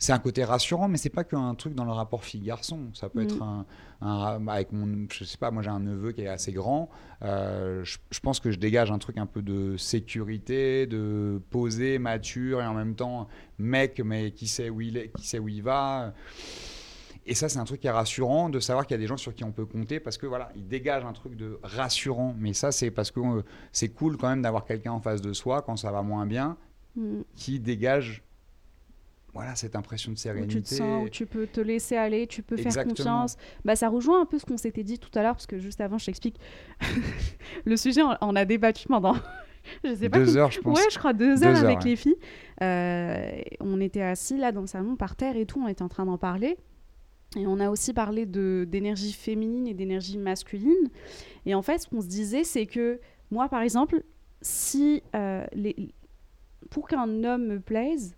[SPEAKER 2] c'est un côté rassurant, mais c'est pas qu'un truc dans le rapport fille-garçon. Ça peut
[SPEAKER 1] Mm.
[SPEAKER 2] être un, un- avec mon, je sais pas, moi j'ai un neveu qui est assez grand. euh, je, je pense que je dégage un truc un peu de sécurité, de posé, mature et en même temps mec, mais qui sait où il est, qui sait où il va. Et ça, c'est un truc qui est rassurant de savoir qu'il y a des gens sur qui on peut compter parce que voilà, il dégage un truc de rassurant. Mais ça, c'est parce que euh, c'est cool quand même d'avoir quelqu'un en face de soi quand ça va moins bien
[SPEAKER 1] Mm.
[SPEAKER 2] qui dégage voilà cette impression de
[SPEAKER 1] Où
[SPEAKER 2] sérénité.
[SPEAKER 1] tu te sens, où tu peux te laisser aller, tu peux faire confiance. Bah, ça rejoint un peu ce qu'on s'était dit tout à l'heure, parce que juste avant, je t'explique. le sujet, on, a débattu pendant. je sais pas.
[SPEAKER 2] Deux heures, je pense.
[SPEAKER 1] Ouais, je crois deux
[SPEAKER 2] Deux
[SPEAKER 1] heures
[SPEAKER 2] heures,
[SPEAKER 1] avec
[SPEAKER 2] ouais.
[SPEAKER 1] les filles. Euh, on était assis là dans le salon par terre et tout, on était en train d'en parler. Et on a aussi parlé d'énergie féminine et d'énergie masculine. Et en fait, ce qu'on se disait, c'est que moi, par exemple, si euh, les... pour qu'un homme me plaise,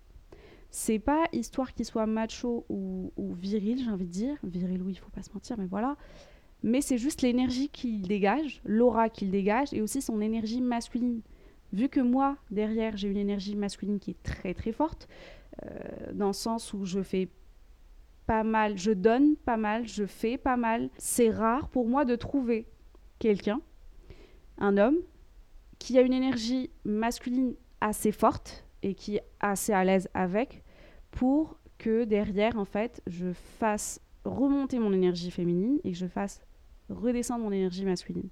[SPEAKER 1] c'est pas histoire qu'il soit macho ou, ou viril, j'ai envie de dire. Viril, oui, il faut pas se mentir, mais voilà. Mais c'est juste l'énergie qu'il dégage, l'aura qu'il dégage, et aussi son énergie masculine. Vu que moi, derrière, j'ai une énergie masculine qui est très très forte, euh, dans le sens où je fais pas mal, je donne pas mal, je fais pas mal. C'est rare pour moi de trouver quelqu'un, un homme, qui a une énergie masculine assez forte et qui est assez à l'aise avec pour que derrière, en fait, je fasse remonter mon énergie féminine et que je fasse redescendre mon énergie masculine.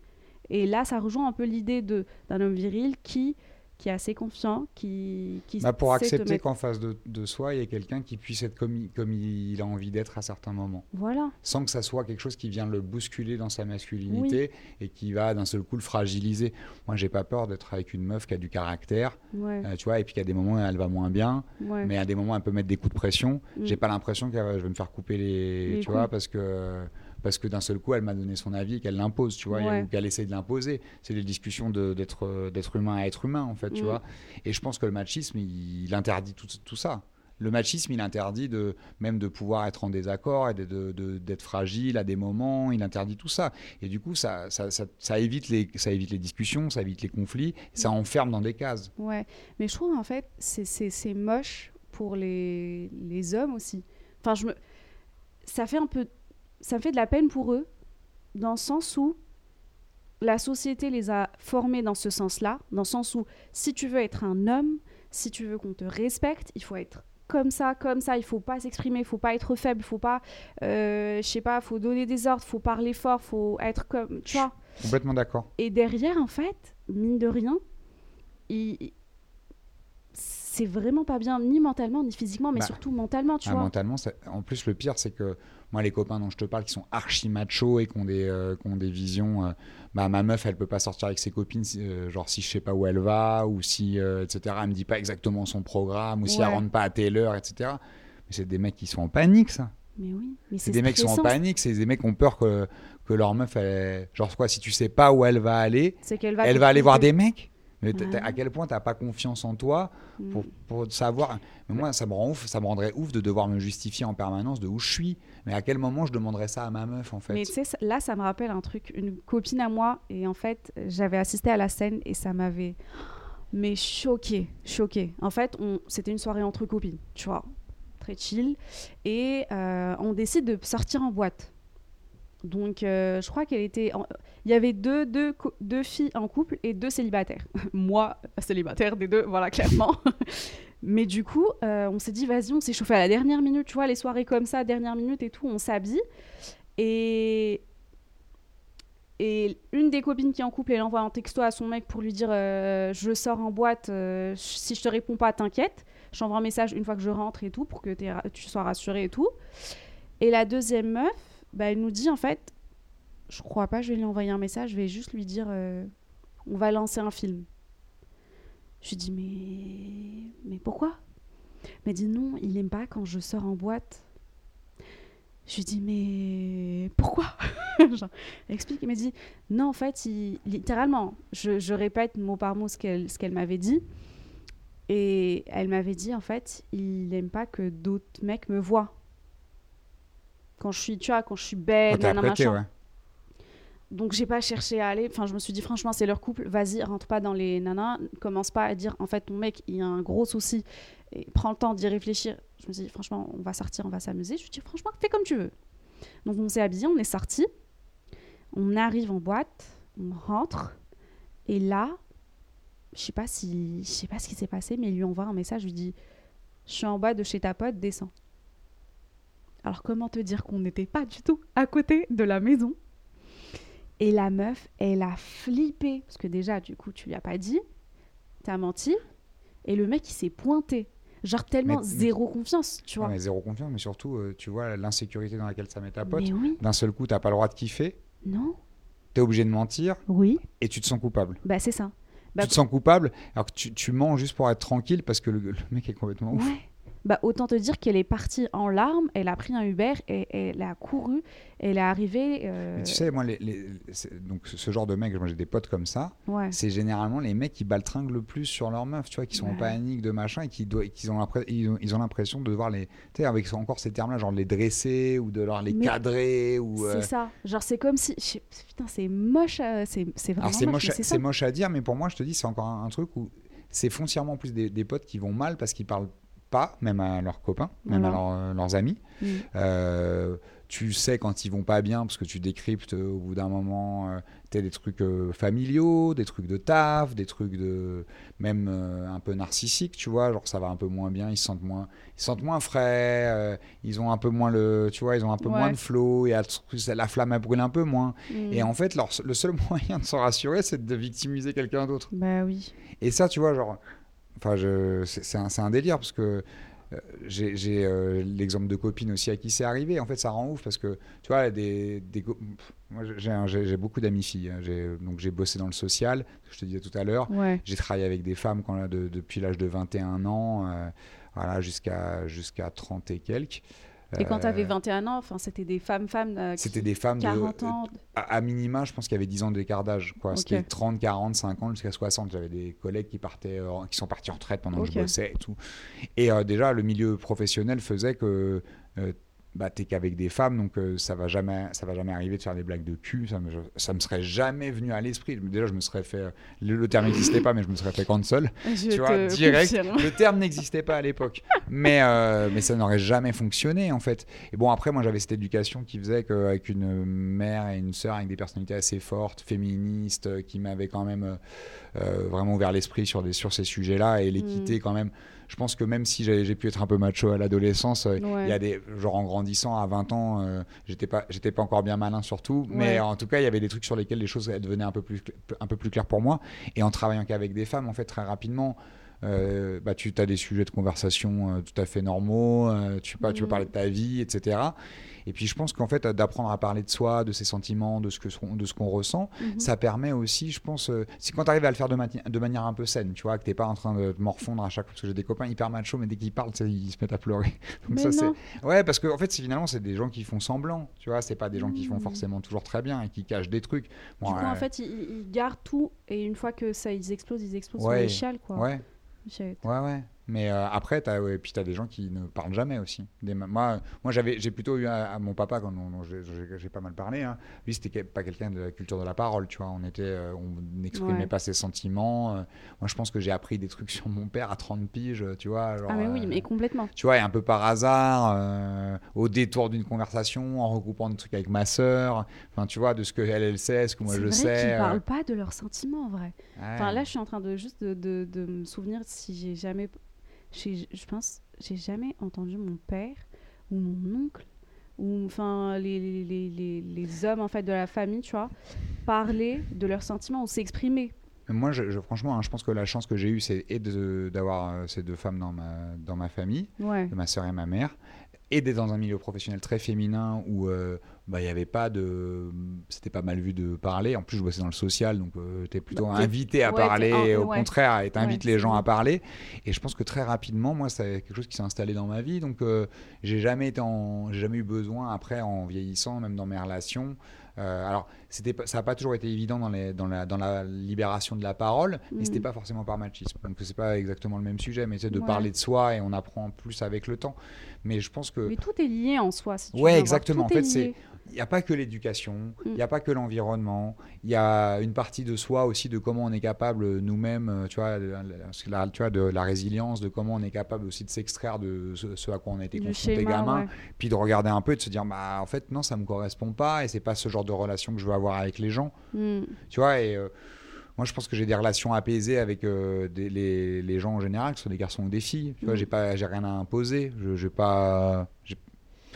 [SPEAKER 1] Et là, ça rejoint un peu l'idée d'un homme viril qui, qui est assez confiant, qui, qui
[SPEAKER 2] Bah, pour accepter
[SPEAKER 1] mettre-
[SPEAKER 2] qu'en face de, de soi, il y ait quelqu'un qui puisse être comme il, comme il a envie d'être à certains moments.
[SPEAKER 1] Voilà.
[SPEAKER 2] Sans que ça soit quelque chose qui vient le bousculer dans sa masculinité et qui va d'un seul coup le fragiliser. Moi, j'ai pas peur d'être avec une meuf qui a du caractère,
[SPEAKER 1] Ouais,
[SPEAKER 2] euh, tu vois, et puis qu'à des moments, elle va moins bien,
[SPEAKER 1] ouais.
[SPEAKER 2] mais à des moments, elle peut mettre des coups de pression.
[SPEAKER 1] Mm.
[SPEAKER 2] J'ai pas l'impression que je vais me faire couper les,
[SPEAKER 1] Les
[SPEAKER 2] tu vois, parce que parce que d'un seul coup, elle m'a donné son avis et qu'elle l'impose, tu vois,
[SPEAKER 1] Ouais.
[SPEAKER 2] ou qu'elle essaie de l'imposer. C'est des discussions de- d'être euh, d'être humain à être humain, en fait, tu
[SPEAKER 1] Mm.
[SPEAKER 2] vois. Et je pense que le machisme, il, il interdit tout, tout ça. Le machisme, il interdit de même de pouvoir être en désaccord et de- de- de- d'être fragile à des moments. Il interdit tout ça. Et du coup, ça, ça, ça- ça évite les, ça évite les discussions, ça évite les conflits, ça enferme dans des cases.
[SPEAKER 1] Ouais, mais je trouve en fait c'est moche pour les, les hommes aussi. Enfin, je me ça fait un peu ça me fait de la peine pour eux dans le sens où la société les a formés dans ce sens-là, dans le sens où si tu veux être un homme, si tu veux qu'on te respecte, il faut être comme ça, comme ça, il faut pas s'exprimer, il faut pas être faible, il faut pas, euh, je sais pas, faut donner des ordres, faut parler fort, faut être comme, tu vois.
[SPEAKER 2] Complètement d'accord.
[SPEAKER 1] Et derrière, en fait, mine de rien, il... c'est vraiment pas bien, ni mentalement, ni physiquement, mais
[SPEAKER 2] Bah,
[SPEAKER 1] surtout mentalement, tu
[SPEAKER 2] Ah,
[SPEAKER 1] vois.
[SPEAKER 2] mentalement, ça- en plus, le pire, c'est que moi, les copains dont je te parle, qui sont archi machos et qui ont des, euh, qui ont des visions, euh, bah, ma meuf, elle peut pas sortir avec ses copines, euh, genre si je sais pas où elle va, ou si, euh, etc., elle me dit pas exactement son programme, ou si elle rentre pas à telle heure, etc. Mais c'est des mecs qui sont en panique, ça.
[SPEAKER 1] Mais oui, mais
[SPEAKER 2] C'est des mecs qui sont en panique, c'est des mecs qui ont peur que, que leur meuf, elle, genre quoi, si tu sais pas où elle va aller,
[SPEAKER 1] C'est qu'elle va.
[SPEAKER 2] elle va aller voir des mecs mais à quel point t'as pas confiance en toi
[SPEAKER 1] Mm.
[SPEAKER 2] pour, pour savoir. Mais moi, ça me rend ouf, ça me rendrait ouf de devoir me justifier en permanence de où je suis. Mais à quel moment je demanderais ça à ma meuf en fait?
[SPEAKER 1] Mais tu sais, là, ça me rappelle un truc. Une copine à moi, et en fait, j'avais assisté à la scène et ça m'avait. Mais choqué, choqué. En fait, on... c'était une soirée entre copines, tu vois, très chill. Et euh, on décide de sortir en boîte. Donc, euh, je crois qu'elle était. en- Il y avait deux, deux, deux filles en couple et deux célibataires. Moi, célibataire des deux, voilà, clairement. Mais du coup, euh, on s'est dit, vas-y, on s'est chauffé à la dernière minute, tu vois, les soirées comme ça, dernière minute et tout, on s'habille. Et, et une des copines qui est en couple, elle envoie un texto à son mec pour lui dire euh, Je sors en boîte, si je te réponds pas, t'inquiète. J'envoie un message une fois que je rentre et tout, pour que tu sois rassuré et tout. Et la deuxième meuf, bah, elle nous dit en fait Je crois pas, je vais lui envoyer un message, je vais juste lui dire euh, On va lancer un film. Je lui dis Mais, mais pourquoi? Elle dit Non, il aime pas quand je sors en boîte. Je lui dis mais pourquoi? Genre, elle explique, il m'a dit non en fait, littéralement, je, je répète mot par mot ce qu'elle ce qu'elle m'avait dit, et elle m'avait dit en fait, il aime pas que d'autres mecs me voient quand je suis, tu vois, quand je suis belle,
[SPEAKER 2] Oh, t'as
[SPEAKER 1] nanana,
[SPEAKER 2] prêté,
[SPEAKER 1] machin.
[SPEAKER 2] ouais.
[SPEAKER 1] Donc j'ai pas cherché à aller. Enfin, je me suis dit franchement, c'est leur couple. Vas-y, rentre pas dans les nanas. Commence pas à dire en fait ton mec il y a un gros souci et prends le temps d'y réfléchir. Je me dis, franchement, on va sortir, on va s'amuser. Je lui dis, franchement, fais comme tu veux. Donc on s'est habillé, on est sorti. On arrive en boîte, on rentre. Et là, je sais pas si, je sais pas ce qui s'est passé, mais il lui envoie un message. Je lui dis, je suis en bas de chez ta pote, descends. Alors comment te dire qu'on n'était pas du tout à côté de la maison? Et la meuf, elle a flippé parce que déjà, du coup, tu lui as pas dit, t'as menti. Et le mec, il s'est pointé. Genre tellement
[SPEAKER 2] Mais-
[SPEAKER 1] zéro confiance, tu
[SPEAKER 2] Ouais,
[SPEAKER 1] vois.
[SPEAKER 2] mais zéro confiance, mais surtout, euh, tu vois l'insécurité dans laquelle ça met ta pote.
[SPEAKER 1] Oui,
[SPEAKER 2] D'un seul coup, t'as pas le droit de kiffer,
[SPEAKER 1] non,
[SPEAKER 2] t'es obligé de mentir
[SPEAKER 1] oui,
[SPEAKER 2] et tu te sens coupable.
[SPEAKER 1] bah c'est ça. Bah,
[SPEAKER 2] tu te sens coupable alors que tu, tu mens juste pour être tranquille parce que le, le mec est complètement ouf.
[SPEAKER 1] Bah, autant te dire qu'elle est partie en larmes, elle a pris un Uber et elle a couru, elle est arrivée. euh,
[SPEAKER 2] tu sais, moi, les, les- c'est- donc ce genre de mec, moi j'ai des potes comme ça,
[SPEAKER 1] ouais.
[SPEAKER 2] c'est généralement les mecs qui baltringuent le plus sur leur meuf, tu vois, qui sont en panique de machin et qui, et qui ont l'impression de devoir les, tu sais, avec encore ces termes-là, genre de les dresser ou de leur les
[SPEAKER 1] Mais
[SPEAKER 2] cadrer ou. euh,
[SPEAKER 1] C'est ça. Genre, c'est comme si. Putain, c'est moche. euh, C'est vraiment
[SPEAKER 2] c'est
[SPEAKER 1] moche.
[SPEAKER 2] moche, moche à dire, mais pour moi, je te dis, c'est encore un, un truc où c'est foncièrement plus des, des potes qui vont mal parce qu'ils parlent pas, même à leurs copains, même à
[SPEAKER 1] Voilà.
[SPEAKER 2] euh, leurs amis.
[SPEAKER 1] Mm.
[SPEAKER 2] Euh, tu sais quand ils vont pas bien parce que tu décryptes euh, au bout d'un moment euh, t'as des trucs euh, familiaux, des trucs de taf, des trucs de même euh, un peu narcissiques, tu vois, genre ça va un peu moins bien, ils se sentent moins ils se sentent moins frais, ils ont un peu moins le tu vois, ils ont un peu
[SPEAKER 1] Ouais.
[SPEAKER 2] moins de flow et la flamme elle brûle un peu moins.
[SPEAKER 1] Mm.
[SPEAKER 2] Et en fait, leur- le seul moyen de s'en rassurer, c'est de victimiser quelqu'un d'autre.
[SPEAKER 1] Bah oui.
[SPEAKER 2] Et ça, tu vois, genre, enfin, c'est, un, délire parce que euh, j'ai, euh, l'exemple de copines aussi à qui c'est arrivé. En fait, ça rend ouf parce que, tu vois, des, des moi, j'ai, beaucoup d'amis filles. hein. Donc, j'ai bossé dans le social, je te disais tout à l'heure.
[SPEAKER 1] Ouais.
[SPEAKER 2] J'ai travaillé avec des femmes quand, de- depuis l'âge de 21 ans, euh, voilà, jusqu'à, jusqu'à 30 et quelques.
[SPEAKER 1] Et quand
[SPEAKER 2] Euh,
[SPEAKER 1] t'avais 21 ans, enfin, c'était des femmes-femmes. euh, qui-
[SPEAKER 2] C'était des femmes de,
[SPEAKER 1] 40 ans.
[SPEAKER 2] à, à minima, je pense qu'il y avait 10 ans d'écart d'âge. quoi. C'était
[SPEAKER 1] Ok.
[SPEAKER 2] 30, 40, 50 jusqu'à 60. J'avais des collègues qui, partaient, euh, qui sont partis en retraite pendant que
[SPEAKER 1] Ok.
[SPEAKER 2] je bossais et tout. Et euh, déjà, le milieu professionnel faisait que euh, bah, t'es qu'avec des femmes, donc euh, ça va jamais, ça va jamais arriver de faire des blagues de cul. Ça me, ça me serait jamais venu à l'esprit. Déjà, je me serais fait. Le, le terme n'existait pas, mais je me serais fait cancel.
[SPEAKER 1] Je
[SPEAKER 2] tu vois, direct. Le terme n'existait pas à l'époque. Mais, euh, mais ça n'aurait jamais fonctionné, en fait. Et bon, après, moi, j'avais cette éducation qui faisait qu'avec une mère et une sœur avec des personnalités assez fortes, féministes, euh, qui m'avaient quand même euh, euh, vraiment ouvert l'esprit sur, des, sur ces sujets-là et l'équité,
[SPEAKER 1] Mm.
[SPEAKER 2] quand même. Je pense que même si j'ai pu être un peu macho à l'adolescence, euh, il
[SPEAKER 1] Ouais.
[SPEAKER 2] y a des genre en grandissant à 20 ans, euh, j'étais pas j'étais pas encore bien malin surtout, mais
[SPEAKER 1] Ouais.
[SPEAKER 2] en tout cas il y avait des trucs sur lesquels les choses elles devenaient un peu plus un peu plus claires pour moi. Et en travaillant qu'avec des femmes, en fait très rapidement, euh, bah, tu as des sujets de conversation euh, tout à fait normaux, euh, tu, pas, tu peux
[SPEAKER 1] Mhm.
[SPEAKER 2] parler de ta vie, etc. Et puis je pense qu'en fait d'apprendre à parler de soi, de ses sentiments, de ce qu'on ressent,
[SPEAKER 1] Mhm.
[SPEAKER 2] ça permet aussi, je pense, c'est quand tu arrives à le faire de, manière un peu saine, tu vois, que t'es pas en train de te morfondre à chaque fois, parce que j'ai des copains hyper machos, mais dès qu'ils parlent, tu ils se mettent à pleurer. Donc
[SPEAKER 1] Mais
[SPEAKER 2] ça, c'est-
[SPEAKER 1] non.
[SPEAKER 2] Ouais, parce que en fait, finalement, c'est des gens qui font semblant, tu vois, c'est pas des gens qui font
[SPEAKER 1] Mhm.
[SPEAKER 2] forcément toujours très bien et qui cachent des trucs. Bon,
[SPEAKER 1] Du coup, en fait, ils, ils gardent tout et une fois que ça, ils explosent, ils explosent
[SPEAKER 2] Ouais.
[SPEAKER 1] sur les chiales, quoi.
[SPEAKER 2] ouais, Ouais, ouais. Mais euh, après, ouais, puis tu as des gens qui ne parlent jamais aussi. Des moi, moi j'avais, j'ai plutôt eu à, à mon papa, quand j'ai, pas mal parlé, hein. lui, c'était pas quelqu'un de la culture de la parole, tu vois. On était, euh, on n'exprimait
[SPEAKER 1] Ouais.
[SPEAKER 2] pas ses sentiments. euh. moi, je pense que j'ai appris des trucs sur mon père à 30 piges, tu vois. genre,
[SPEAKER 1] Ah, mais oui, mais complètement.
[SPEAKER 2] tu vois, et un peu par hasard, au détour d'une conversation, en regroupant des trucs avec ma sœur, enfin, tu vois, de ce que elle, elle sait, ce que moi je
[SPEAKER 1] vrai
[SPEAKER 2] sais.
[SPEAKER 1] qu'ils
[SPEAKER 2] euh,
[SPEAKER 1] parlent pas de leurs sentiments, en vrai.
[SPEAKER 2] ouais.
[SPEAKER 1] Enfin, là, je suis en train de juste de, de- de me souvenir si j'ai jamais. Je pense, j'ai jamais entendu mon père ou mon oncle ou enfin les, les, les, les, hommes en fait de la famille, tu vois, parler de leurs sentiments ou s'exprimer.
[SPEAKER 2] Moi, je, je- franchement, hein, je pense que la chance que j'ai eue, c'est de- d'avoir euh, ces deux femmes dans ma, dans ma famille,
[SPEAKER 1] Ouais.
[SPEAKER 2] de ma sœur et ma mère, et d'être dans un milieu professionnel très féminin où euh, bah, il n'y avait pas de. C'était pas mal vu de parler. En plus, je bossais dans le social, donc tu es plutôt
[SPEAKER 1] Bah,
[SPEAKER 2] invité à
[SPEAKER 1] ouais,
[SPEAKER 2] parler, au
[SPEAKER 1] ouais.
[SPEAKER 2] contraire, et t'invites
[SPEAKER 1] Ouais,
[SPEAKER 2] les gens à parler. Et je pense que très rapidement, moi, c'est quelque chose qui s'est installé dans ma vie. Donc, euh, j'ai jamais été en- j'ai jamais eu besoin, après, en vieillissant, même dans mes relations. euh, alors, c'était ça n'a pas toujours été évident dans, les, dans, la, dans la libération de la parole, mais
[SPEAKER 1] Mhm.
[SPEAKER 2] c'était pas forcément par machisme. Donc, c'est pas exactement le même sujet, mais c'est de
[SPEAKER 1] Ouais.
[SPEAKER 2] parler de soi et on apprend plus avec le temps. Mais je pense que
[SPEAKER 1] Mais tout est lié en soi. Si tu
[SPEAKER 2] Ouais,
[SPEAKER 1] veux
[SPEAKER 2] exactement. En fait, c'est-. Il n'y a pas que l'éducation, il
[SPEAKER 1] Mm.
[SPEAKER 2] n'y a pas que l'environnement, il y a une partie de soi aussi de comment on est capable nous-mêmes, euh, tu vois, la, la- tu vois, de la résilience, de comment on est capable aussi de s'extraire de ce, ce à quoi on a été confronté gamin,
[SPEAKER 1] ouais.
[SPEAKER 2] puis de regarder un peu et de se dire, bah en fait non, ça me correspond pas et c'est pas ce genre de relation que je veux avoir avec les gens,
[SPEAKER 1] Mm.
[SPEAKER 2] tu vois, et euh, moi je pense que j'ai des relations apaisées avec euh, des- les, les gens en général, que ce soit des garçons ou des filles, tu vois,
[SPEAKER 1] Mm.
[SPEAKER 2] j'ai pas, j'ai rien à imposer, je, j'ai pas, j'ai-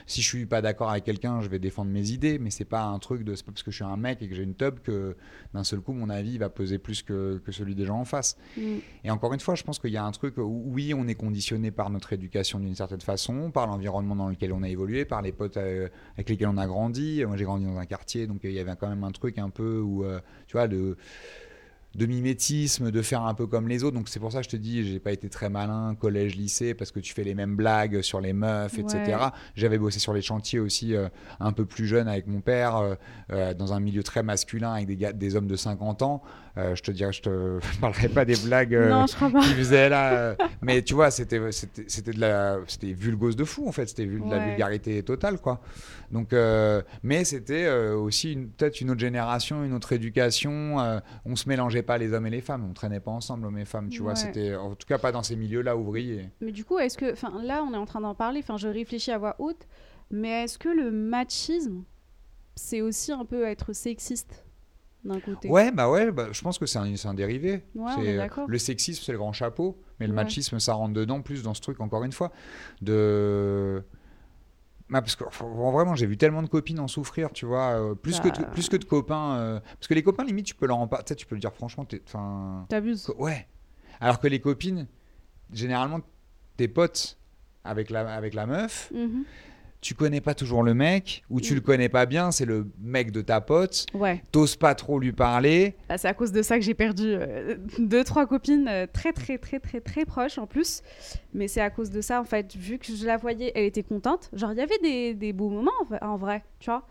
[SPEAKER 2] si je suis pas d'accord avec quelqu'un, je vais défendre mes idées, mais c'est pas un truc de, c'est pas parce que je suis un mec et que j'ai une tub que d'un seul coup mon avis va peser plus que, que celui des gens en face.
[SPEAKER 1] Mm.
[SPEAKER 2] Et encore une fois, je pense qu'il y a un truc où, oui, on est conditionné par notre éducation d'une certaine façon, par l'environnement dans lequel on a évolué, par les potes euh, avec lesquels on a grandi. Moi, j'ai grandi dans un quartier, donc euh, il y avait quand même un truc un peu où, euh, tu vois, de de mimétisme, de faire un peu comme les autres. Donc c'est pour ça que je te dis, j'ai pas été très malin collège, lycée, parce que tu fais les mêmes blagues sur les meufs, etc.
[SPEAKER 1] Ouais.
[SPEAKER 2] J'avais bossé sur les chantiers aussi euh, un peu plus jeune avec mon père, euh, euh, dans un milieu très masculin avec des, gars, des hommes de 50 ans. Euh, je te dirais, je te parlerai pas des blagues euh,
[SPEAKER 1] Non,
[SPEAKER 2] qu'il faisait là. euh, mais tu vois, c'était c'était c'était de la c'était vulgose de fou en fait. C'était de la vulgarité totale quoi. Donc, mais c'était aussi une- peut-être une autre génération, une autre éducation. on se mélangeait pas les hommes et les femmes. On traînait pas ensemble hommes et femmes. Tu vois, c'était en tout cas pas dans ces milieux-là ouvriers.
[SPEAKER 1] Mais du coup, est-ce que, enfin, là, on est en train d'en parler. Enfin, je réfléchis à voix haute. Mais est-ce que le machisme, c'est aussi un peu être sexiste? D'un côté
[SPEAKER 2] Ouais, bah ouais, bah, je pense que c'est un, un dérivé.
[SPEAKER 1] Ouais,
[SPEAKER 2] euh, le sexisme, c'est le grand chapeau, mais le
[SPEAKER 1] Ouais.
[SPEAKER 2] machisme, ça rentre dedans plus dans ce truc, encore une fois. De. Bah, parce que vraiment, j'ai vu tellement de copines en souffrir, tu vois, euh, plus, que de,
[SPEAKER 1] Bah.
[SPEAKER 2] plus que de copains. euh, parce que les copains, limite, tu peux leur en parler, tu peux le dire franchement, t'es-
[SPEAKER 1] T'abuses.
[SPEAKER 2] ouais. Alors que les copines, généralement, tes potes avec la, avec la meuf,
[SPEAKER 1] Mhm.
[SPEAKER 2] Tu connais pas toujours le mec, ou tu
[SPEAKER 1] Mm.
[SPEAKER 2] le connais pas bien, c'est le mec de ta pote,
[SPEAKER 1] Ouais.
[SPEAKER 2] t'oses pas trop lui parler.
[SPEAKER 1] Bah, c'est à cause de ça que j'ai perdu euh, deux, trois copines euh, très, très, très, très, très proches en plus. Mais c'est à cause de ça, en fait, vu que je la voyais, elle était contente. Genre, il y avait des, des beaux moments, en, en vrai, tu vois.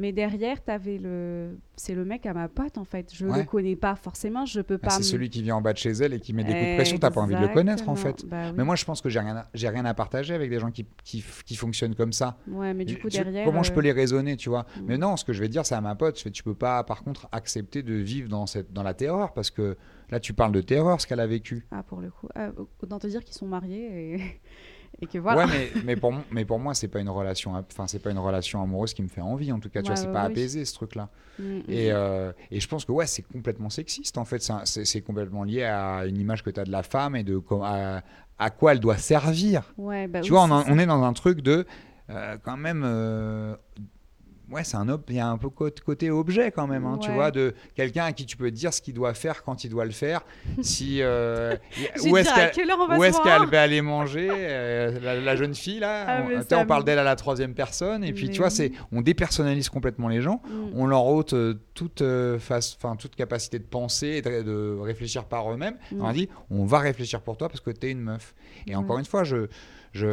[SPEAKER 1] Mais derrière, t'avais le... C'est le mec à ma pote, en fait. Je
[SPEAKER 2] Ouais.
[SPEAKER 1] le connais pas forcément, je peux
[SPEAKER 2] Ah,
[SPEAKER 1] pas...
[SPEAKER 2] c'est
[SPEAKER 1] me-
[SPEAKER 2] celui qui vient en bas de chez elle et qui met des coups de pression, t'as pas envie de le connaître en fait.
[SPEAKER 1] Bah oui.
[SPEAKER 2] Mais moi je pense que j'ai rien, à- j'ai rien à partager avec des gens qui, qui, qui fonctionnent comme ça.
[SPEAKER 1] Ouais, mais du coup,
[SPEAKER 2] Tu-
[SPEAKER 1] derrière...
[SPEAKER 2] Comment je
[SPEAKER 1] euh,
[SPEAKER 2] peux les raisonner, tu vois?
[SPEAKER 1] Mm.
[SPEAKER 2] Mais non, ce que je vais dire, c'est à ma pote, je fais, tu peux pas par contre accepter de vivre dans, cette, dans la terreur parce que là tu parles de terreur, ce qu'elle a vécu.
[SPEAKER 1] Ah, pour le coup. Ah, autant te dire qu'ils sont mariés et, et que voilà.
[SPEAKER 2] Ouais, mais, mais, pour, mon- mais pour moi, c'est pas une relation, enfin c'est pas une relation amoureuse qui me fait envie. En tout cas, tu
[SPEAKER 1] Ouais,
[SPEAKER 2] vois, c'est
[SPEAKER 1] ouais,
[SPEAKER 2] pas
[SPEAKER 1] oui.
[SPEAKER 2] apaisé ce truc-là.
[SPEAKER 1] Mm, mm,
[SPEAKER 2] Et,
[SPEAKER 1] mm.
[SPEAKER 2] euh, et je pense que ouais, c'est complètement sexiste en fait. C'est complètement lié à une image que tu as de la femme et de à, à quoi elle doit servir.
[SPEAKER 1] Ouais, bah
[SPEAKER 2] tu
[SPEAKER 1] oui,
[SPEAKER 2] vois, on est dans un truc de euh, quand même. euh, ouais, c'est un il y a un peu côté objet quand même, hein, tu vois, de quelqu'un à qui tu peux dire ce qu'il doit faire quand il doit le faire. si euh, où est-ce qu'elle
[SPEAKER 1] va
[SPEAKER 2] aller manger euh, la, la jeune fille là?
[SPEAKER 1] Ah,
[SPEAKER 2] on, on parle d'elle à la troisième personne et puis
[SPEAKER 1] Mais
[SPEAKER 2] tu vois c'est on dépersonnalise complètement les gens
[SPEAKER 1] Mm.
[SPEAKER 2] on leur ôte euh, toute, euh, face, enfin, toute capacité de penser et de, de réfléchir par eux-mêmes.
[SPEAKER 1] Mm.
[SPEAKER 2] On leur dit, on va réfléchir pour toi parce que tu es une meuf. Et encore une fois, je, je,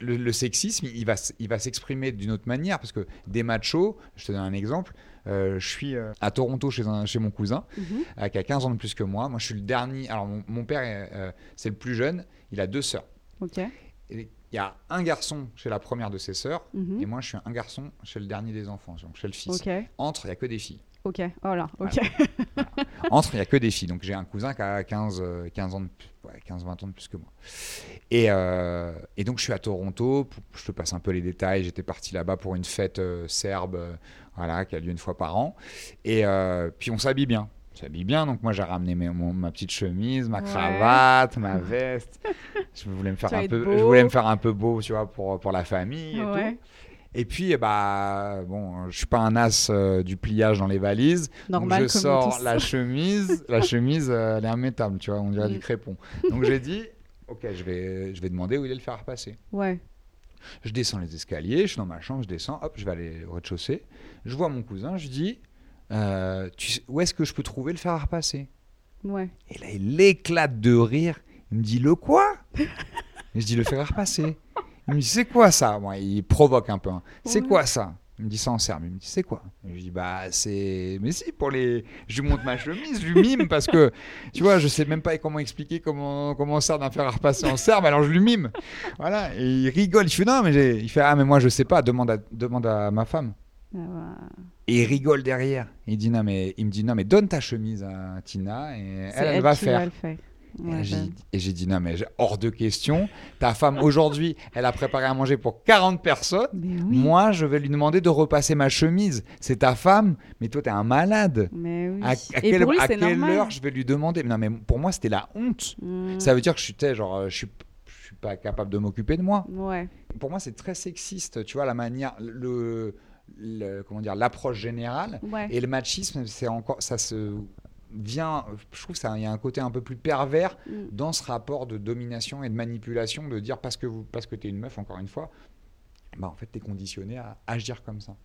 [SPEAKER 2] le, le sexisme, il va, il va s'exprimer d'une autre manière parce que des machos, je te donne un exemple, euh, je suis euh, à Toronto chez, un, chez mon cousin
[SPEAKER 1] Mhm.
[SPEAKER 2] euh, qui a 15 ans de plus que moi. Moi, je suis le dernier. Alors, mon, mon père, est, c'est le plus jeune, il a deux sœurs. Et Il y a un garçon chez la première de ses sœurs.
[SPEAKER 1] Mhm.
[SPEAKER 2] Et moi, je suis un garçon chez le dernier des enfants, donc chez le fils. Entre, il n'y a que des filles.
[SPEAKER 1] Ok. Oh là. Ok.
[SPEAKER 2] Entre, il n'y a que des filles. Donc j'ai un cousin qui a 15, euh, 15 ans de plus, ouais, 15, 20 ans de plus que moi. Et, euh, et donc je suis à Toronto. Pour- Je te passe un peu les détails. J'étais parti là-bas pour une fête euh, serbe, euh, voilà, qui a lieu une fois par an. Et euh, puis on s'habille bien. On s'habille bien. Donc moi j'ai ramené mes- mon- ma petite chemise, ma
[SPEAKER 1] Ouais.
[SPEAKER 2] cravate, ma veste. Je voulais me faire un peu,
[SPEAKER 1] beau.
[SPEAKER 2] je voulais me faire un peu beau, tu vois, pour, pour la famille et
[SPEAKER 1] Ouais.
[SPEAKER 2] tout. Et puis, eh bah, bon, je suis pas un as euh, du pliage dans les valises.
[SPEAKER 1] Normal
[SPEAKER 2] Donc je sors la chemise, la chemise, euh, elle est immétable, tu vois, on dirait
[SPEAKER 1] Mm.
[SPEAKER 2] du crépon. Donc j'ai dit, ok, je vais, je vais demander où il est le fer à repasser.
[SPEAKER 1] Ouais.
[SPEAKER 2] Je descends les escaliers, je suis dans ma chambre, je descends, hop, je vais aller au rez-de-chaussée. Je vois mon cousin, je dis, euh, tu sais- où est-ce que je peux trouver le fer à repasser?
[SPEAKER 1] Ouais.
[SPEAKER 2] Et là, il éclate de rire. Il me dit, le quoi? Et je dis, le fer à repasser. Il me dit, c'est quoi ça? Moi, il provoque un peu. hein. C'est
[SPEAKER 1] Ouais.
[SPEAKER 2] quoi ça? Il me dit ça en serbe. Il me dit c'est quoi? Je lui dis bah c'est. Mais si, pour les. Je lui montre ma chemise, je lui mime parce que tu vois, je sais même pas comment expliquer comment, comment on sert d'un fer à repasser en serbe, alors je lui mime. Voilà, et il rigole. Il fait non, mais j'ai- il fait ah, mais moi je sais pas, demande à, demande à ma femme.
[SPEAKER 1] Ah.
[SPEAKER 2] Et il rigole derrière. Il, dit, non, mais, il me dit non, mais donne ta chemise à Tina et elle, elle va faire.
[SPEAKER 1] le faire.
[SPEAKER 2] Et
[SPEAKER 1] Ouais,
[SPEAKER 2] j'ai-
[SPEAKER 1] bah,
[SPEAKER 2] Et j'ai dit non, mais hors de question. Ta femme aujourd'hui, elle a préparé à manger pour 40 personnes.
[SPEAKER 1] Oui.
[SPEAKER 2] Moi, je vais lui demander de repasser ma chemise. C'est ta femme, mais toi, t'es un malade.
[SPEAKER 1] Mais oui.
[SPEAKER 2] À, à
[SPEAKER 1] Et lui,
[SPEAKER 2] à quelle heure je vais lui demander? Non, mais pour moi, c'était la honte.
[SPEAKER 1] Mm.
[SPEAKER 2] Ça veut dire que je suis, genre, euh, je suis, je suis pas capable de m'occuper de moi.
[SPEAKER 1] Ouais.
[SPEAKER 2] Pour moi, c'est très sexiste. Tu vois, la manière, le, le- comment dire, l'approche générale.
[SPEAKER 1] Ouais.
[SPEAKER 2] Et le machisme, c'est encore, ça se vient, je trouve qu'il y a un côté un peu plus pervers
[SPEAKER 1] Mm.
[SPEAKER 2] dans ce rapport de domination et de manipulation, de dire parce que, vous, parce que tu es une meuf, encore une fois, bah en fait, tu es conditionné à agir comme ça.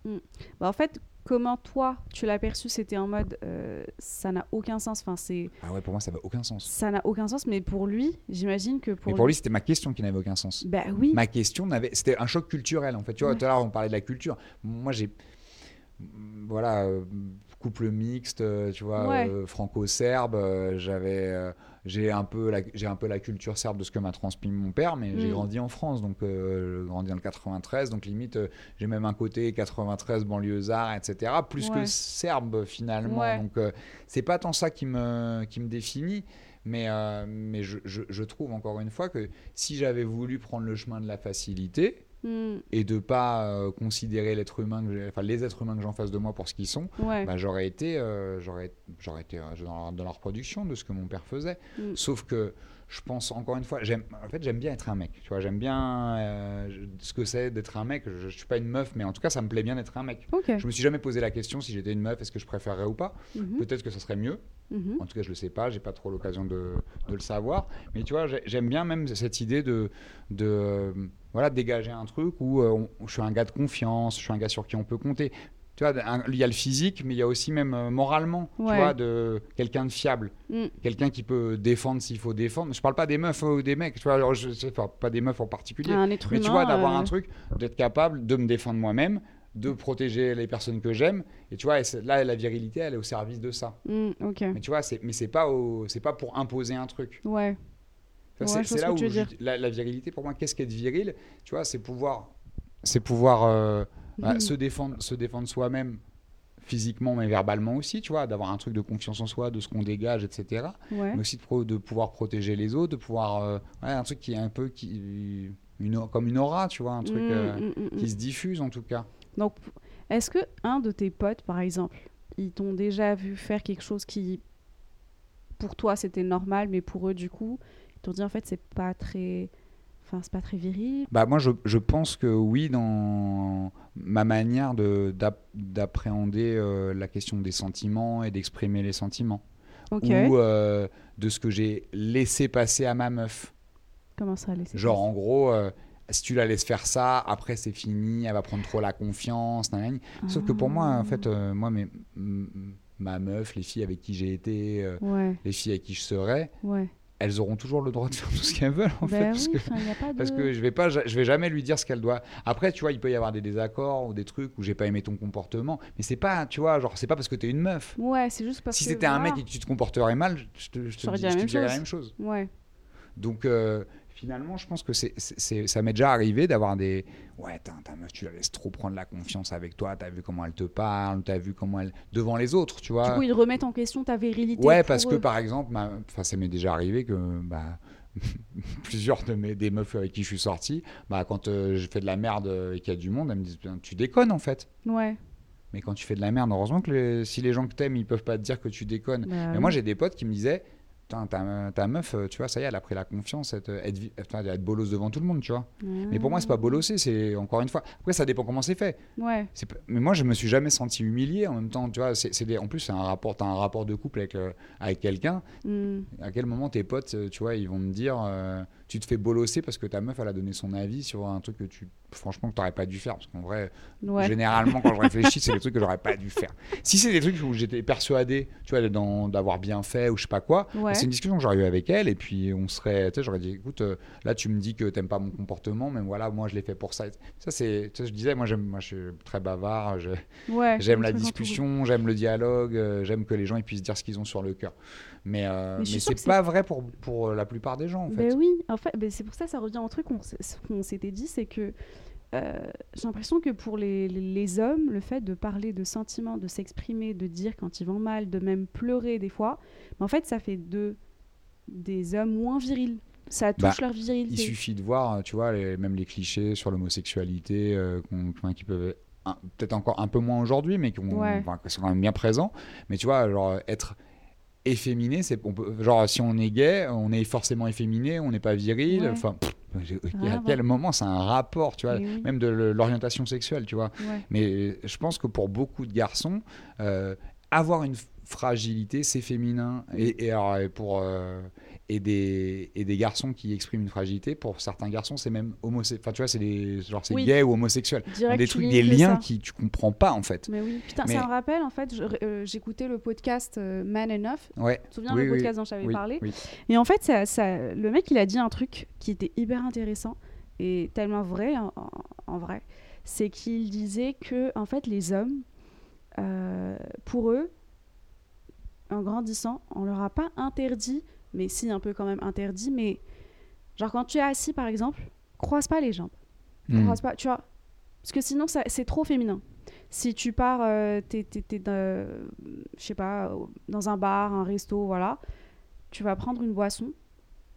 [SPEAKER 1] Bah, en fait, comment toi, tu l'as perçu C'était en mode, euh, ça n'a aucun sens. Enfin, c'est,
[SPEAKER 2] Ah ouais, pour moi, ça n'a aucun sens.
[SPEAKER 1] ça n'a aucun sens. Mais pour lui, j'imagine que pour,
[SPEAKER 2] Mais pour lui, c'était ma question qui n'avait aucun sens.
[SPEAKER 1] bah oui.
[SPEAKER 2] Ma question n'avait, c'était un choc culturel en fait. Tu vois,
[SPEAKER 1] Ouais.
[SPEAKER 2] tout à l'heure on parlait de la culture. Moi, j'ai, voilà, euh, couple mixte, euh, tu vois,
[SPEAKER 1] Ouais.
[SPEAKER 2] euh, franco-serbe. euh, j'avais, euh, j'ai un peu la, j'ai un peu la culture serbe de ce que m'a transmis mon père, mais j'ai
[SPEAKER 1] Mm.
[SPEAKER 2] grandi en France, donc j'ai grandi dans le 93, donc limite, j'ai même un côté 93 banlieusard, etc. Plus
[SPEAKER 1] Ouais.
[SPEAKER 2] que serbe finalement.
[SPEAKER 1] Ouais.
[SPEAKER 2] Donc c'est pas tant ça qui me, qui me définit. Mais, mais je, je- je trouve encore une fois que si j'avais voulu prendre le chemin de la facilité,
[SPEAKER 1] Mm.
[SPEAKER 2] et de pas euh, considérer l'être humain, que enfin les êtres humains que j'ai en face de moi pour ce qu'ils sont,
[SPEAKER 1] Ouais.
[SPEAKER 2] bah, j'aurais été, euh, j'aurais, j'aurais été euh, dans, la, dans la reproduction de ce que mon père faisait.
[SPEAKER 1] Mm.
[SPEAKER 2] Sauf que je pense encore une fois, j'aime, en fait j'aime bien être un mec. Tu vois, j'aime bien euh, ce que c'est d'être un mec. Je, je suis pas une meuf, mais en tout cas ça me plaît bien d'être un mec.
[SPEAKER 1] Ok.
[SPEAKER 2] Je me suis jamais posé la question si j'étais une meuf, est-ce que je préférerais ou pas.
[SPEAKER 1] Mhm.
[SPEAKER 2] Peut-être que ça serait mieux.
[SPEAKER 1] Mhm.
[SPEAKER 2] En tout cas, je le sais pas, j'ai pas trop l'occasion de, de le savoir. Mais tu vois, j'ai- j'aime bien même cette idée de, de voilà, dégager un truc où, euh, on- où je suis un gars de confiance, je suis un gars sur qui on peut compter. Tu vois, il y a le physique, mais il y a aussi même euh, moralement, tu vois, de quelqu'un de fiable,
[SPEAKER 1] Mm.
[SPEAKER 2] quelqu'un qui peut défendre s'il faut défendre. Je parle pas des meufs ou des mecs, tu vois, alors je sais pas, pas des meufs en particulier. Mais
[SPEAKER 1] humain.
[SPEAKER 2] tu vois, d'avoir
[SPEAKER 1] euh,
[SPEAKER 2] un truc, d'être capable de me défendre moi-même, de protéger les personnes que j'aime. Et tu vois, et là, la virilité, elle est au service de ça.
[SPEAKER 1] mm.
[SPEAKER 2] Mais tu vois, c'est, mais c'est pas, au- pas pour imposer un truc.
[SPEAKER 1] Ouais. Ouais,
[SPEAKER 2] c'est, là où je- la, la virilité, pour moi, qu'est-ce qu'être viril? Tu vois, c'est pouvoir, c'est pouvoir euh, bah,
[SPEAKER 1] Mhm.
[SPEAKER 2] se défendre, se défendre soi-même physiquement, mais verbalement aussi. Tu vois, d'avoir un truc de confiance en soi, de ce qu'on dégage, etc.
[SPEAKER 1] Ouais.
[SPEAKER 2] Mais aussi de, pro- de pouvoir protéger les autres, de pouvoir, euh, ouais, un truc qui est un peu qui, une, comme une aura, tu vois, un truc
[SPEAKER 1] Mm,
[SPEAKER 2] euh,
[SPEAKER 1] mm, mm, mm.
[SPEAKER 2] qui se diffuse en tout cas.
[SPEAKER 1] Donc, est-ce que un de tes potes, par exemple, ils t'ont déjà vu faire quelque chose qui, pour toi, c'était normal, mais pour eux, du coup, t'ont dit en fait, c'est pas très, enfin, c'est pas très viril.
[SPEAKER 2] Bah moi je, je pense que oui dans ma manière de d'ap- d'appréhender euh, la question des sentiments et d'exprimer les sentiments ou euh, de ce que j'ai laissé passer à ma meuf.
[SPEAKER 1] Comment ça, laisser
[SPEAKER 2] Genre en gros euh, si tu la laisses faire ça, après c'est fini, elle va prendre trop la confiance. Sauf que pour moi en fait euh, moi mes- m- ma meuf, les filles avec qui j'ai été,
[SPEAKER 1] Ouais,
[SPEAKER 2] les filles avec qui je serai,
[SPEAKER 1] ouais.
[SPEAKER 2] Elles auront toujours le droit de faire tout ce qu'elles veulent en fait
[SPEAKER 1] Ben
[SPEAKER 2] parce
[SPEAKER 1] oui,
[SPEAKER 2] que
[SPEAKER 1] de.
[SPEAKER 2] parce que je vais pas, je vais jamais lui dire ce qu'elle doit. Après, tu vois, il peut y avoir des désaccords ou des trucs où j'ai pas aimé ton comportement, mais c'est pas, tu vois, genre c'est pas parce que t'es une meuf.
[SPEAKER 1] Ouais, c'est juste parce
[SPEAKER 2] si
[SPEAKER 1] que.
[SPEAKER 2] c'était un mec et que tu te comporterais mal, je te, je te, dis- je dirais la même chose.
[SPEAKER 1] Ouais.
[SPEAKER 2] Donc euh, finalement, je pense que c'est, c'est- c'est- ça m'est déjà arrivé d'avoir des, ouais, ta, meuf, tu la laisses trop prendre la confiance avec toi. T'as vu comment elle te parle, t'as vu comment elle devant les autres, tu vois.
[SPEAKER 1] Du coup, ils remettent en question ta virilité.
[SPEAKER 2] Ouais, parce que par exemple, ma- enfin, ça m'est déjà arrivé que bah, plusieurs de mes des meufs avec qui je suis sorti, bah, quand euh, je fais de la merde euh, et qu'il y a du monde, elles me disent tu déconnes en fait.
[SPEAKER 1] Ouais.
[SPEAKER 2] Mais quand tu fais de la merde, heureusement que les- si les gens que t'aimes, ils peuvent pas te dire que tu déconnes.
[SPEAKER 1] Bah
[SPEAKER 2] Mais
[SPEAKER 1] oui.
[SPEAKER 2] moi, j'ai des potes qui me disaient Putain, ta, ta meuf, euh, tu vois, ça y est, elle a pris la confiance, être, être, bolosse devant tout le monde, tu vois. Mais pour moi, c'est pas bolosser, c'est encore une fois. Après, ça dépend comment c'est fait.
[SPEAKER 1] Ouais.
[SPEAKER 2] Mais moi, je me suis jamais senti humilié en même temps. Tu vois, c'est, des- en plus, c'est un rapport, un rapport de couple avec, euh, avec quelqu'un.
[SPEAKER 1] Hmm.
[SPEAKER 2] À quel moment tes potes, euh, tu vois, ils vont me dire, euh, tu te fais bolosser parce que ta meuf, elle a donné son avis sur un truc que tu, franchement, que t'aurais pas dû faire. Parce qu'en vrai,
[SPEAKER 1] Ouais.
[SPEAKER 2] généralement, quand je réfléchis, c'est des trucs que j'aurais pas dû faire. Si c'est des trucs où j'étais persuadé, tu vois, d'avoir bien fait ou je sais pas quoi,
[SPEAKER 1] Ouais.
[SPEAKER 2] c'est une discussion que j'aurais eu avec elle et puis on serait, tu sais, j'aurais dit, écoute, euh, là tu me dis que t'aimes pas mon comportement, mais voilà, moi je l'ai fait pour ça. Ça c'est, tu sais, je disais, moi j'aime, moi je suis très bavard,
[SPEAKER 1] Ouais,
[SPEAKER 2] j'aime la discussion, j'aime le dialogue, euh, j'aime que les gens ils puissent dire ce qu'ils ont sur le cœur. Mais, euh,
[SPEAKER 1] Mais
[SPEAKER 2] c'est pas vrai pour, pour la plupart des gens en fait.
[SPEAKER 1] Ben oui, en fait, ben c'est pour ça ça revient au truc qu'on s'était dit, c'est que euh, j'ai l'impression que pour les, les- hommes, le fait de parler de sentiments, de s'exprimer, de dire quand ils vont mal, de même pleurer des fois, ben en fait, ça fait de des hommes moins virils. Ça touche
[SPEAKER 2] Bah,
[SPEAKER 1] leur virilité.
[SPEAKER 2] Il suffit de voir, tu vois, les- même les clichés sur l'homosexualité euh, qui peuvent peut-être encore un peu moins aujourd'hui, mais qui, ont-
[SPEAKER 1] Ouais.
[SPEAKER 2] enfin, qui sont quand même bien présents. Mais tu vois, genre être efféminé, c'est genre si on est gay, on est forcément efféminé, on n'est pas viril. Enfin,
[SPEAKER 1] Ah,
[SPEAKER 2] à quel moment c'est un rapport, tu vois,
[SPEAKER 1] oui.
[SPEAKER 2] même de l'orientation sexuelle, tu vois.
[SPEAKER 1] Ouais.
[SPEAKER 2] Mais je pense que pour beaucoup de garçons, euh, avoir une fragilité, c'est féminin. Et, et alors, pour, euh, et, des, et des garçons qui expriment une fragilité, pour certains garçons, c'est même homosexuel. Enfin, tu vois, c'est des- genre c'est
[SPEAKER 1] Oui.
[SPEAKER 2] gay ou homosexuel.
[SPEAKER 1] Direct,
[SPEAKER 2] des trucs, des liens
[SPEAKER 1] ça.
[SPEAKER 2] qui tu comprends pas, en fait.
[SPEAKER 1] Mais oui, putain,
[SPEAKER 2] Mais-
[SPEAKER 1] ça me rappelle en fait, euh, j'écoutais le podcast euh, Man Enough.
[SPEAKER 2] Ouais.
[SPEAKER 1] Tu te souviens
[SPEAKER 2] Oui,
[SPEAKER 1] le
[SPEAKER 2] oui,
[SPEAKER 1] podcast dont
[SPEAKER 2] oui,
[SPEAKER 1] parlé. Et en fait, ça, ça- le mec, il a dit un truc qui était hyper intéressant et tellement vrai, en, en- en vrai. C'est qu'il disait que, en fait, les hommes, euh, pour eux, en grandissant, on leur a pas interdit, mais si, un peu quand même interdit, mais genre quand tu es assis, par exemple, croise pas les jambes.
[SPEAKER 2] Hmm.
[SPEAKER 1] Croise pas, tu vois. Parce que sinon, c'est trop féminin. Si tu pars, euh, t'es, dans- je sais pas, dans un bar, un resto, voilà, tu vas prendre une boisson,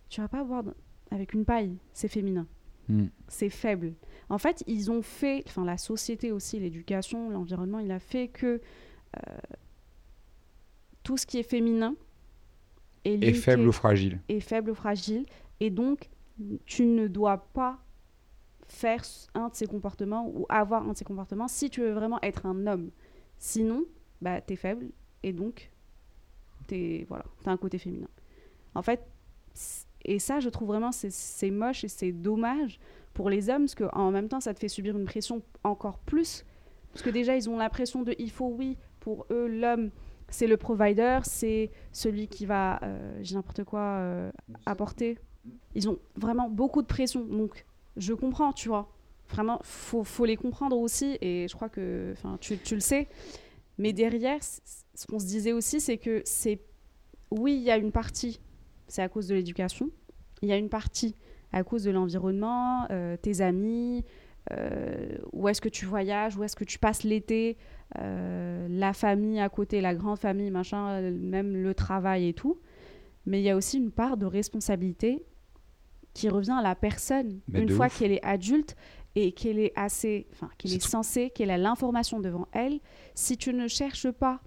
[SPEAKER 1] tu vas pas boire avec une paille, c'est féminin,
[SPEAKER 2] Hmm.
[SPEAKER 1] c'est faible. En fait, ils ont fait, enfin la société aussi, l'éducation, l'environnement, il a fait que euh, tout ce qui est féminin est,
[SPEAKER 2] Et
[SPEAKER 1] limité
[SPEAKER 2] faible ou fragile.
[SPEAKER 1] est faible ou fragile, et donc tu ne dois pas faire un de ces comportements ou avoir un de ces comportements si tu veux vraiment être un homme. Sinon, bah, tu es faible et donc tu voilà, as un côté féminin. En fait, et ça, je trouve vraiment, c'est moche et c'est dommage pour les hommes parce qu'en même temps, ça te fait subir une pression encore plus. Parce que déjà, ils ont la pression de il faut, oui, pour eux, l'homme, c'est le provider, c'est celui qui va, euh, j'ai n'importe quoi, euh, apporter. Ils ont vraiment beaucoup de pression. Donc, je comprends, tu vois. Vraiment, faut, faut les comprendre aussi. Et je crois que tu, le sais. Mais derrière, ce qu'on se disait aussi, c'est que c'est. Oui, il y a une partie, c'est à cause de l'éducation. Il y a une partie à cause de l'environnement, euh, tes amis, où est-ce que tu voyages, où est-ce que tu passes l'été, euh, la famille à côté, la grande famille, machin, euh, même le travail et tout. Mais il y a aussi une part de responsabilité qui revient à la personne
[SPEAKER 2] Mais
[SPEAKER 1] une fois qu'elle est adulte et qu'elle est assez, enfin qu'elle est censée, qu'elle a l'information devant elle. Si tu ne cherches pas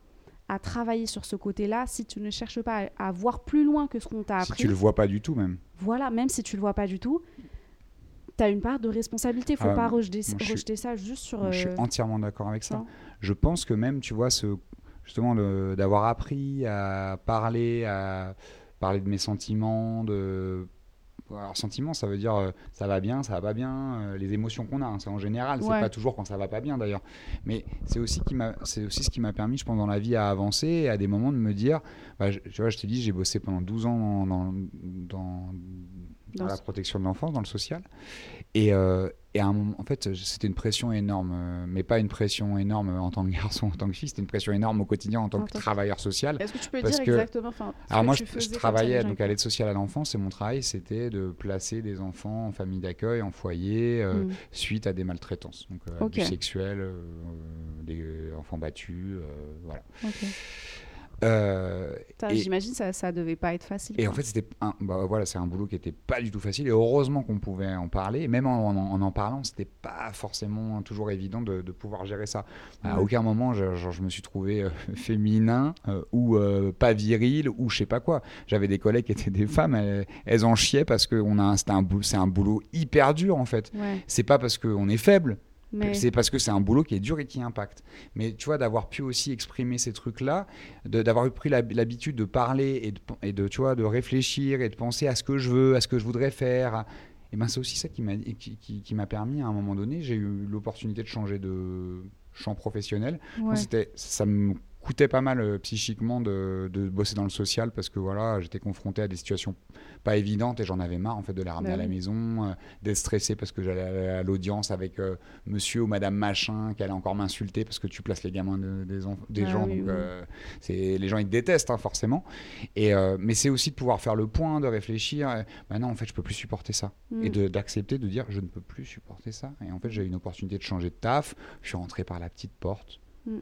[SPEAKER 1] à travailler sur ce côté-là, si tu ne cherches pas à, à voir plus loin que ce qu'on t'a
[SPEAKER 2] Si
[SPEAKER 1] appris,
[SPEAKER 2] tu le vois pas du tout, même.
[SPEAKER 1] voilà, même si tu le vois pas du tout, tu as une part de responsabilité. Faut
[SPEAKER 2] Ah,
[SPEAKER 1] pas rejeter,
[SPEAKER 2] suis-
[SPEAKER 1] ça juste sur.
[SPEAKER 2] Je suis
[SPEAKER 1] euh,
[SPEAKER 2] entièrement d'accord avec ça. Je pense que même, tu vois, ce, justement, d'avoir appris à parler, à parler de mes sentiments, de. Alors, sentiments, ça veut dire euh, ça va bien, ça va pas bien, euh, les émotions qu'on a. hein, c'est en général, c'est
[SPEAKER 1] Ouais.
[SPEAKER 2] pas toujours quand ça va pas bien d'ailleurs. Mais c'est aussi, qui m'a- c'est aussi ce qui m'a permis, je pense, dans la vie à avancer et à des moments de me dire. Bah, je- tu vois, je t'ai dit, j'ai bossé pendant 12 ans dans, dans, dans- dans
[SPEAKER 1] Dans
[SPEAKER 2] la protection de l'enfance, dans le social. Et, euh, et à un moment, en fait, c'était une pression énorme, euh, mais pas une pression énorme en tant que garçon, en tant que fille, c'était une pression énorme au quotidien en tant
[SPEAKER 1] En
[SPEAKER 2] que travailleur social.
[SPEAKER 1] Est-ce que tu peux dire
[SPEAKER 2] que-
[SPEAKER 1] exactement enfin,
[SPEAKER 2] Alors moi, je, travaillais donc à l'aide sociale à l'enfance et mon travail, c'était de placer des enfants en famille d'accueil, en foyer, euh,
[SPEAKER 1] Mm.
[SPEAKER 2] suite à des maltraitances, donc euh,
[SPEAKER 1] Ok.
[SPEAKER 2] abus sexuels, des enfants battus, voilà.
[SPEAKER 1] Ok.
[SPEAKER 2] Euh,
[SPEAKER 1] J'imagine ça, ça devait pas être facile.
[SPEAKER 2] Et en fait, c'était un, bah voilà, c'est un boulot qui était pas du tout facile. Et heureusement qu'on pouvait en parler. Et même en en, en, en parlant, c'était pas forcément toujours évident de, de pouvoir gérer ça. À
[SPEAKER 1] Ouais.
[SPEAKER 2] aucun moment, je, genre, je me suis trouvé euh, féminin euh, ou euh, pas viril ou je sais pas quoi. J'avais des collègues qui étaient des femmes. Elles, elles en chiaient parce que on a, un, c'est un boulot hyper dur en fait.
[SPEAKER 1] Ouais.
[SPEAKER 2] C'est pas parce qu'on est faible.
[SPEAKER 1] Mais...
[SPEAKER 2] C'est parce que c'est un boulot qui est dur et qui impacte. Mais tu vois, d'avoir pu aussi exprimer ces trucs-là, d'avoir pris l'hab- l'habitude de parler et de, et de, tu vois, de réfléchir et de penser à ce que je veux, à ce que je voudrais faire. Et ben c'est aussi ça qui m'a qui, qui- permis à un moment donné, j'ai eu l'opportunité de changer de champ professionnel.
[SPEAKER 1] Ouais.
[SPEAKER 2] C'était, ça me coûtait pas mal euh, psychiquement de, de bosser dans le social parce que voilà, j'étais confronté à des situations pas évidentes et j'en avais marre en fait de les ramener
[SPEAKER 1] Bah
[SPEAKER 2] à la
[SPEAKER 1] oui.
[SPEAKER 2] maison, euh, d'être stressé parce que j'allais à l'audience avec euh, monsieur ou madame machin qui allait encore m'insulter parce que tu places les gamins de- des,
[SPEAKER 1] Ah
[SPEAKER 2] gens.
[SPEAKER 1] oui,
[SPEAKER 2] donc,
[SPEAKER 1] oui.
[SPEAKER 2] euh, c'est, les gens ils te détestent hein, forcément. Et, mais c'est aussi de pouvoir faire le point, de réfléchir. euh, bah non, en fait, je peux plus supporter ça
[SPEAKER 1] Mm.
[SPEAKER 2] et de- d'accepter de, dire je ne peux plus supporter ça. Et en fait, j'ai eu une opportunité de changer de taf. Je suis rentré par la petite porte,
[SPEAKER 1] Mm.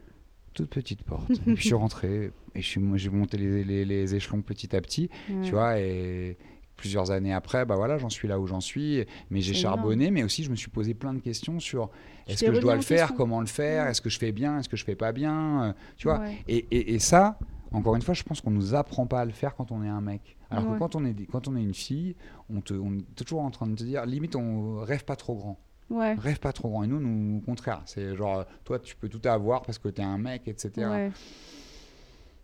[SPEAKER 2] Toute petite porte. et puis je suis rentré et je suis, moi, j'ai monté les, les- les échelons petit à petit,
[SPEAKER 1] Ouais.
[SPEAKER 2] tu vois. Et plusieurs années après, bah voilà, j'en suis là où j'en suis. Mais j'ai charbonné, mais aussi je me suis posé plein de questions sur est-ce que je dois le faire, comment le faire, est-ce que je fais bien, est-ce que je fais pas bien, euh, tu vois.
[SPEAKER 1] Ouais.
[SPEAKER 2] Et, et- et ça, encore une fois, je pense qu'on nous apprend pas à le faire quand on est un mec. Alors que quand on est, quand on est une fille, on, te, on est toujours en train de te dire, limite, on rêve pas trop grand.
[SPEAKER 1] Ouais.
[SPEAKER 2] Rêve pas trop grand. Et nous, nous au contraire. C'est genre, toi, tu peux tout avoir parce que t'es un mec, etc.
[SPEAKER 1] Ouais.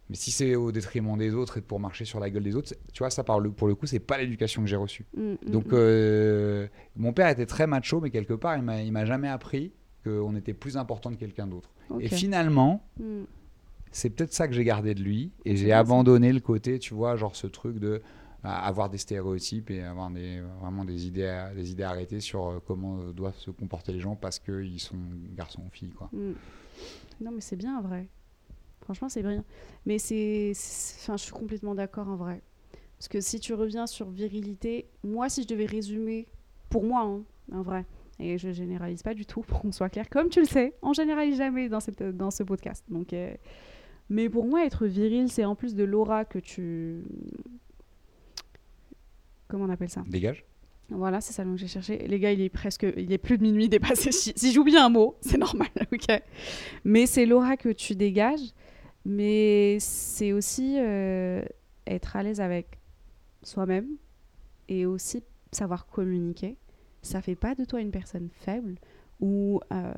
[SPEAKER 2] Mais si c'est au détriment des autres et pour marcher sur la gueule des autres, tu vois, ça, par le, pour le coup, c'est pas l'éducation que j'ai reçue.
[SPEAKER 1] Mm, mm,
[SPEAKER 2] Donc,
[SPEAKER 1] mm.
[SPEAKER 2] euh, mon père était très macho, mais quelque part, il m'a jamais appris qu'on était plus important que quelqu'un d'autre. Et finalement, c'est peut-être ça que j'ai gardé de lui et j'ai abandonné le côté tu vois genre ce truc de avoir des stéréotypes et avoir vraiment des idées des idées arrêtées sur euh, comment doivent se comporter les gens parce qu'ils sont garçons ou filles quoi
[SPEAKER 1] Mm. Non, mais c'est bien en vrai. Franchement, c'est bien. Mais c'est. Enfin, je suis complètement d'accord en vrai. Parce que si tu reviens sur virilité, moi, si je devais résumer, pour moi, hein, en vrai, et je généralise pas du tout pour qu'on soit clair, comme tu le sais, on généralise jamais dans ce podcast. Donc, euh, Mais pour moi, être viril, c'est en plus de l'aura que tu. Comment on appelle ça
[SPEAKER 2] dégage
[SPEAKER 1] Voilà, c'est ça que j'ai cherché. Les gars, il est presque, il est plus de minuit dépassé. Si, si j'oublie un mot, c'est normal, ok. Mais c'est l'aura que tu dégages, mais c'est aussi euh, être à l'aise avec soi-même et aussi savoir communiquer. Ça fait pas de toi une personne faible ou euh,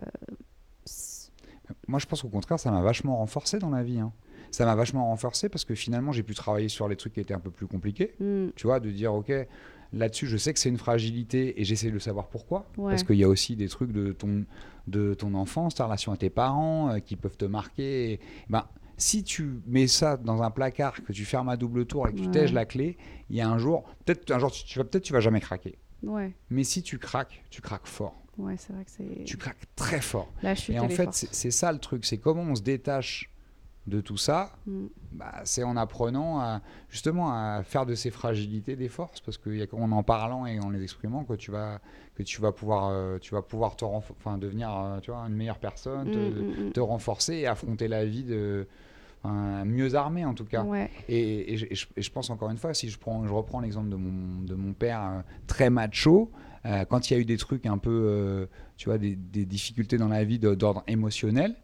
[SPEAKER 2] moi je pense qu'au contraire ça m'a vachement renforcé dans la vie hein. Ça m'a vachement renforcé parce que finalement j'ai pu travailler sur les trucs qui étaient un peu plus compliqués.
[SPEAKER 1] Hmm,
[SPEAKER 2] tu vois de dire ok là-dessus je sais que c'est une fragilité et j'essaie de savoir pourquoi.
[SPEAKER 1] Ouais.
[SPEAKER 2] parce qu'il y a aussi des trucs de ton de ton enfance ta relation à tes parents euh, qui peuvent te marquer. Et, ben si tu mets ça dans un placard que tu fermes à double tour et que tu tèges la clé il y a un jour peut-être un jour tu, tu vas peut-être tu vas jamais craquer.
[SPEAKER 1] Ouais,
[SPEAKER 2] mais si tu craques tu craques fort.
[SPEAKER 1] Ouais, c'est vrai que c'est
[SPEAKER 2] tu craques très fort.
[SPEAKER 1] La chute.
[SPEAKER 2] et en fait c'est ça le truc. C'est comment on se détache de tout ça
[SPEAKER 1] Hmm,
[SPEAKER 2] bah, c'est en apprenant à, justement à faire de ces fragilités des forces parce qu'en en parlant et en les exprimant que tu vas que tu vas pouvoir euh, tu vas pouvoir te enfin devenir euh, tu vois une meilleure personne te,
[SPEAKER 1] hmm, hmm.
[SPEAKER 2] te renforcer et affronter la vie de enfin, mieux armé en tout cas.
[SPEAKER 1] Ouais,
[SPEAKER 2] et, et je, et je- et je pense encore une fois, si je, prends, je reprends l'exemple de mon, de mon père euh, très macho, quand il y a eu des trucs un peu, tu vois, des, des difficultés dans la vie d'ordre émotionnel,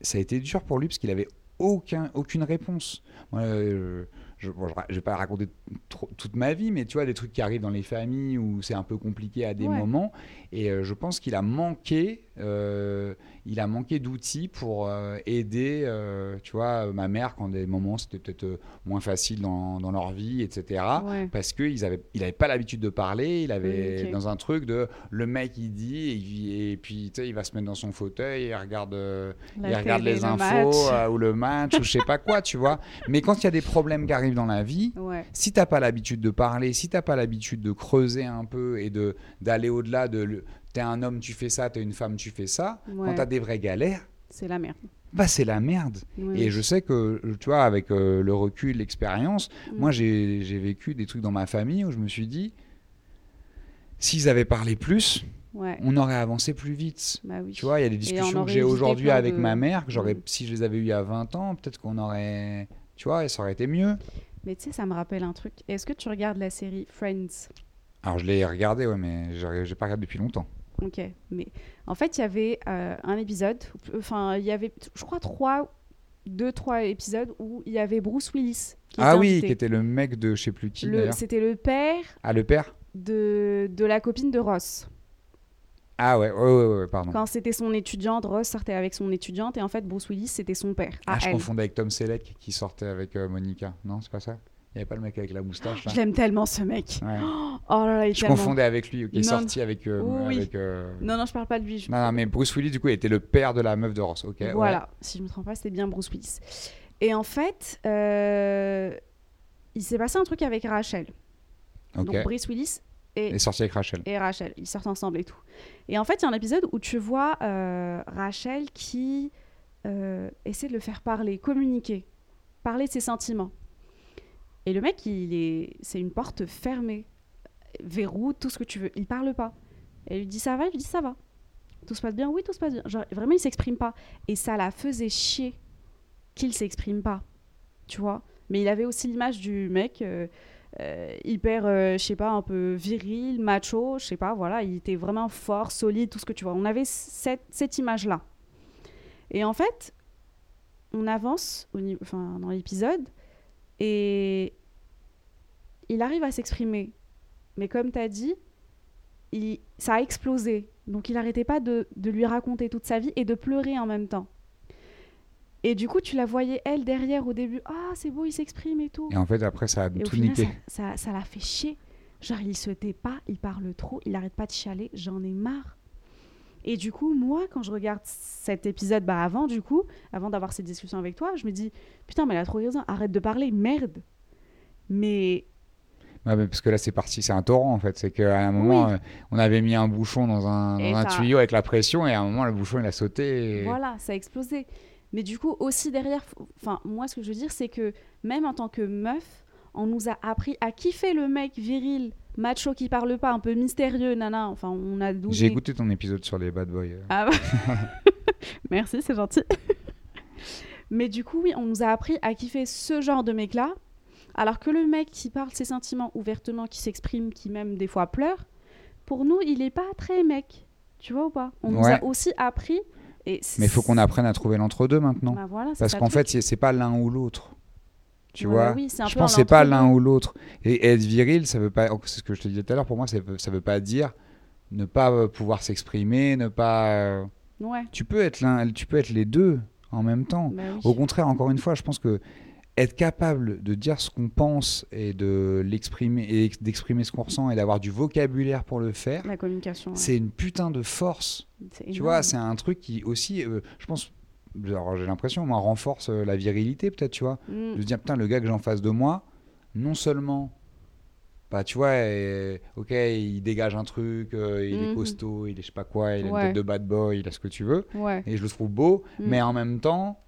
[SPEAKER 2] ça a été dur pour lui parce qu'il avait aucun, aucune réponse. Euh, je ne vais pas raconter trop- toute ma vie, mais tu vois, des trucs qui arrivent dans les familles où c'est un peu compliqué à des
[SPEAKER 1] Ouais.
[SPEAKER 2] moments. Et euh, je pense qu'il a manqué, euh, il a manqué d'outils pour euh, aider, tu vois, ma mère quand des moments c'était peut-être moins facile dans, dans leur vie, etc.
[SPEAKER 1] ouais.
[SPEAKER 2] Parce qu'il n'avait il avait pas l'habitude de parler, il avait dans un truc de le mec il dit et, puis tu sais, il va se mettre dans son fauteuil et il regarde, il regarde les
[SPEAKER 1] le
[SPEAKER 2] infos
[SPEAKER 1] match.
[SPEAKER 2] ou le match ou je sais pas quoi, tu vois. Mais quand il y a des problèmes qui dans la vie,
[SPEAKER 1] Ouais,
[SPEAKER 2] si t'as pas l'habitude de parler, si t'as pas l'habitude de creuser un peu et de d'aller au-delà de t'es un homme tu fais ça, t'es une femme tu fais ça,
[SPEAKER 1] ouais.
[SPEAKER 2] quand t'as des vraies galères,
[SPEAKER 1] c'est la merde.
[SPEAKER 2] bah c'est la merde.
[SPEAKER 1] Ouais.
[SPEAKER 2] Et je sais que, tu vois, avec euh, le recul, l'expérience,
[SPEAKER 1] Mm.
[SPEAKER 2] moi j'ai j'ai vécu des trucs dans ma famille où je me suis dit, s'ils avaient parlé plus,
[SPEAKER 1] Ouais,
[SPEAKER 2] on aurait avancé plus vite.
[SPEAKER 1] bah oui.
[SPEAKER 2] Tu vois, il y a des
[SPEAKER 1] on
[SPEAKER 2] discussions que j'ai aujourd'hui avec
[SPEAKER 1] de-
[SPEAKER 2] ma mère, que j'aurais,
[SPEAKER 1] Mm.
[SPEAKER 2] si je les avais eues il y a 20 ans, peut-être qu'on aurait, tu vois, et ça aurait été mieux.
[SPEAKER 1] Mais tu sais, ça me rappelle un truc. Est-ce que tu regardes la série Friends?
[SPEAKER 2] Alors je l'ai regardé, ouais, mais j'ai pas regardé depuis longtemps.
[SPEAKER 1] Ok. Mais en fait, il y avait euh, un épisode, enfin, il y avait, je crois, trois, deux, trois épisodes où il y avait Bruce Willis. Qui
[SPEAKER 2] Ah
[SPEAKER 1] était
[SPEAKER 2] oui,
[SPEAKER 1] invité.
[SPEAKER 2] qui était le mec de je sais plus qui.
[SPEAKER 1] C'était le père
[SPEAKER 2] Ah le père?
[SPEAKER 1] de, de la copine de Ross.
[SPEAKER 2] Ah ouais, ouais, ouais, ouais, pardon.
[SPEAKER 1] Quand c'était son étudiante, Ross sortait avec son étudiante et en fait Bruce Willis c'était son père.
[SPEAKER 2] Ah, je
[SPEAKER 1] elle.
[SPEAKER 2] confondais avec Tom Selleck qui sortait avec euh, Monica. Non, c'est pas ça? Il n'y avait pas le mec avec la moustache là?
[SPEAKER 1] Je l'aime tellement ce mec.
[SPEAKER 2] Ouais.
[SPEAKER 1] Oh là là, il
[SPEAKER 2] Je
[SPEAKER 1] tellement-
[SPEAKER 2] confondais avec lui, qui est
[SPEAKER 1] Non.
[SPEAKER 2] sorti avec. euh,
[SPEAKER 1] Oui.
[SPEAKER 2] avec, euh,
[SPEAKER 1] Non non, je parle pas de lui. je-
[SPEAKER 2] Non, non, mais Bruce Willis, du coup, était le père de la meuf de Ross. Ok. ouais.
[SPEAKER 1] Voilà, si je me trompe pas, c'était bien Bruce Willis. Et en fait, il s'est passé un truc avec Rachel. Donc Bruce Willis et,
[SPEAKER 2] est sorti avec Rachel.
[SPEAKER 1] et Rachel, ils sortent ensemble et tout. Et en fait, il y a un épisode où tu vois euh, Rachel qui euh, essaie de le faire parler, communiquer, parler de ses sentiments. Et le mec, il est, c'est une porte fermée, verrou, tout ce que tu veux. Il parle pas. Et elle lui dit ça va, il lui dit ça va. Tout se passe bien, oui, tout se passe bien. Genre, vraiment, il s'exprime pas. Et ça la faisait chier qu'il s'exprime pas. Tu vois? Mais il avait aussi l'image du mec euh, euh, hyper, euh, je sais pas, un peu viril, macho, je sais pas, voilà. Il était vraiment fort, solide, tout ce que tu vois. On avait cette, image-là. Et en fait, on avance enfin, dans l'épisode et il arrive à s'exprimer. Mais comme tu as dit, il, ça a explosé. Donc il n'arrêtait pas de lui raconter toute sa vie et de pleurer en même temps. Et du coup, tu la voyais, elle, derrière au début. Ah, c'est beau, il s'exprime et tout.
[SPEAKER 2] Et en fait, après, ça a
[SPEAKER 1] Et
[SPEAKER 2] tout
[SPEAKER 1] final,
[SPEAKER 2] niqué.
[SPEAKER 1] ça, ça, ça l'a fait chier. Genre, il se tait pas, il parle trop, il arrête pas de chialer, j'en ai marre. Et du coup, moi, quand je regarde cet épisode, bah avant, du coup, avant d'avoir cette discussion avec toi, je me dis, putain, mais elle a trop raison, arrête de parler, merde. Mais
[SPEAKER 2] Ouais, mais parce que là, c'est parti, c'est un torrent en fait. C'est qu'à un moment,
[SPEAKER 1] Oui.
[SPEAKER 2] euh, on avait mis un bouchon dans un,
[SPEAKER 1] Et
[SPEAKER 2] dans un
[SPEAKER 1] ça-
[SPEAKER 2] tuyau avec la pression, et à un moment, le bouchon il a sauté. et-
[SPEAKER 1] Voilà, ça a explosé. Mais du coup, aussi derrière, enfin, moi, ce que je veux dire, c'est que même en tant que meuf, on nous a appris à kiffer le mec viril, macho qui parle pas, un peu mystérieux, nana. Enfin, on a douté.
[SPEAKER 2] J'ai écouté ton épisode sur les bad boys. euh.
[SPEAKER 1] Ah bah. Merci, c'est gentil. Mais du coup, oui, on nous a appris à kiffer ce genre de mec-là. Alors que le mec qui parle ses sentiments ouvertement, qui s'exprime, qui même des fois pleure, pour nous, il est pas très mec. Tu vois ou pas? On nous a aussi appris. Et
[SPEAKER 2] Mais il faut qu'on apprenne à trouver l'entre-deux maintenant.
[SPEAKER 1] Bah voilà,
[SPEAKER 2] Parce qu'en fait, c'est pas l'un ou l'autre. Tu
[SPEAKER 1] Ouais,
[SPEAKER 2] vois
[SPEAKER 1] oui,
[SPEAKER 2] Je pense c'est pas l'un ou l'autre. Et être viril, ça veut pas. oh, C'est ce que je te disais tout à l'heure. Pour moi, ça veut, ça veut pas dire ne pas euh, pouvoir s'exprimer, ne pas. euh,
[SPEAKER 1] Ouais,
[SPEAKER 2] Tu peux être l'un, tu peux être les deux en même temps.
[SPEAKER 1] bah oui.
[SPEAKER 2] Au contraire, encore une fois, je pense que être capable de dire ce qu'on pense et de l'exprimer et d'exprimer ce qu'on ressent et d'avoir du vocabulaire pour le faire,
[SPEAKER 1] La communication. ouais.
[SPEAKER 2] c'est une putain de force. Tu vois, c'est un truc qui aussi, euh, je pense, alors, j'ai l'impression, moi, renforce euh, la virilité peut-être, tu vois.
[SPEAKER 1] Mm.
[SPEAKER 2] De se dire, putain, le gars que j'ai en face de moi, non seulement, bah, tu vois, et- ok, il dégage un truc, euh, il est
[SPEAKER 1] Mhm.
[SPEAKER 2] costaud, il est je sais pas quoi, il a une
[SPEAKER 1] Ouais.
[SPEAKER 2] tête de bad boy, il a ce que tu veux,
[SPEAKER 1] Ouais.
[SPEAKER 2] et je le trouve beau,
[SPEAKER 1] Mm.
[SPEAKER 2] mais en même temps,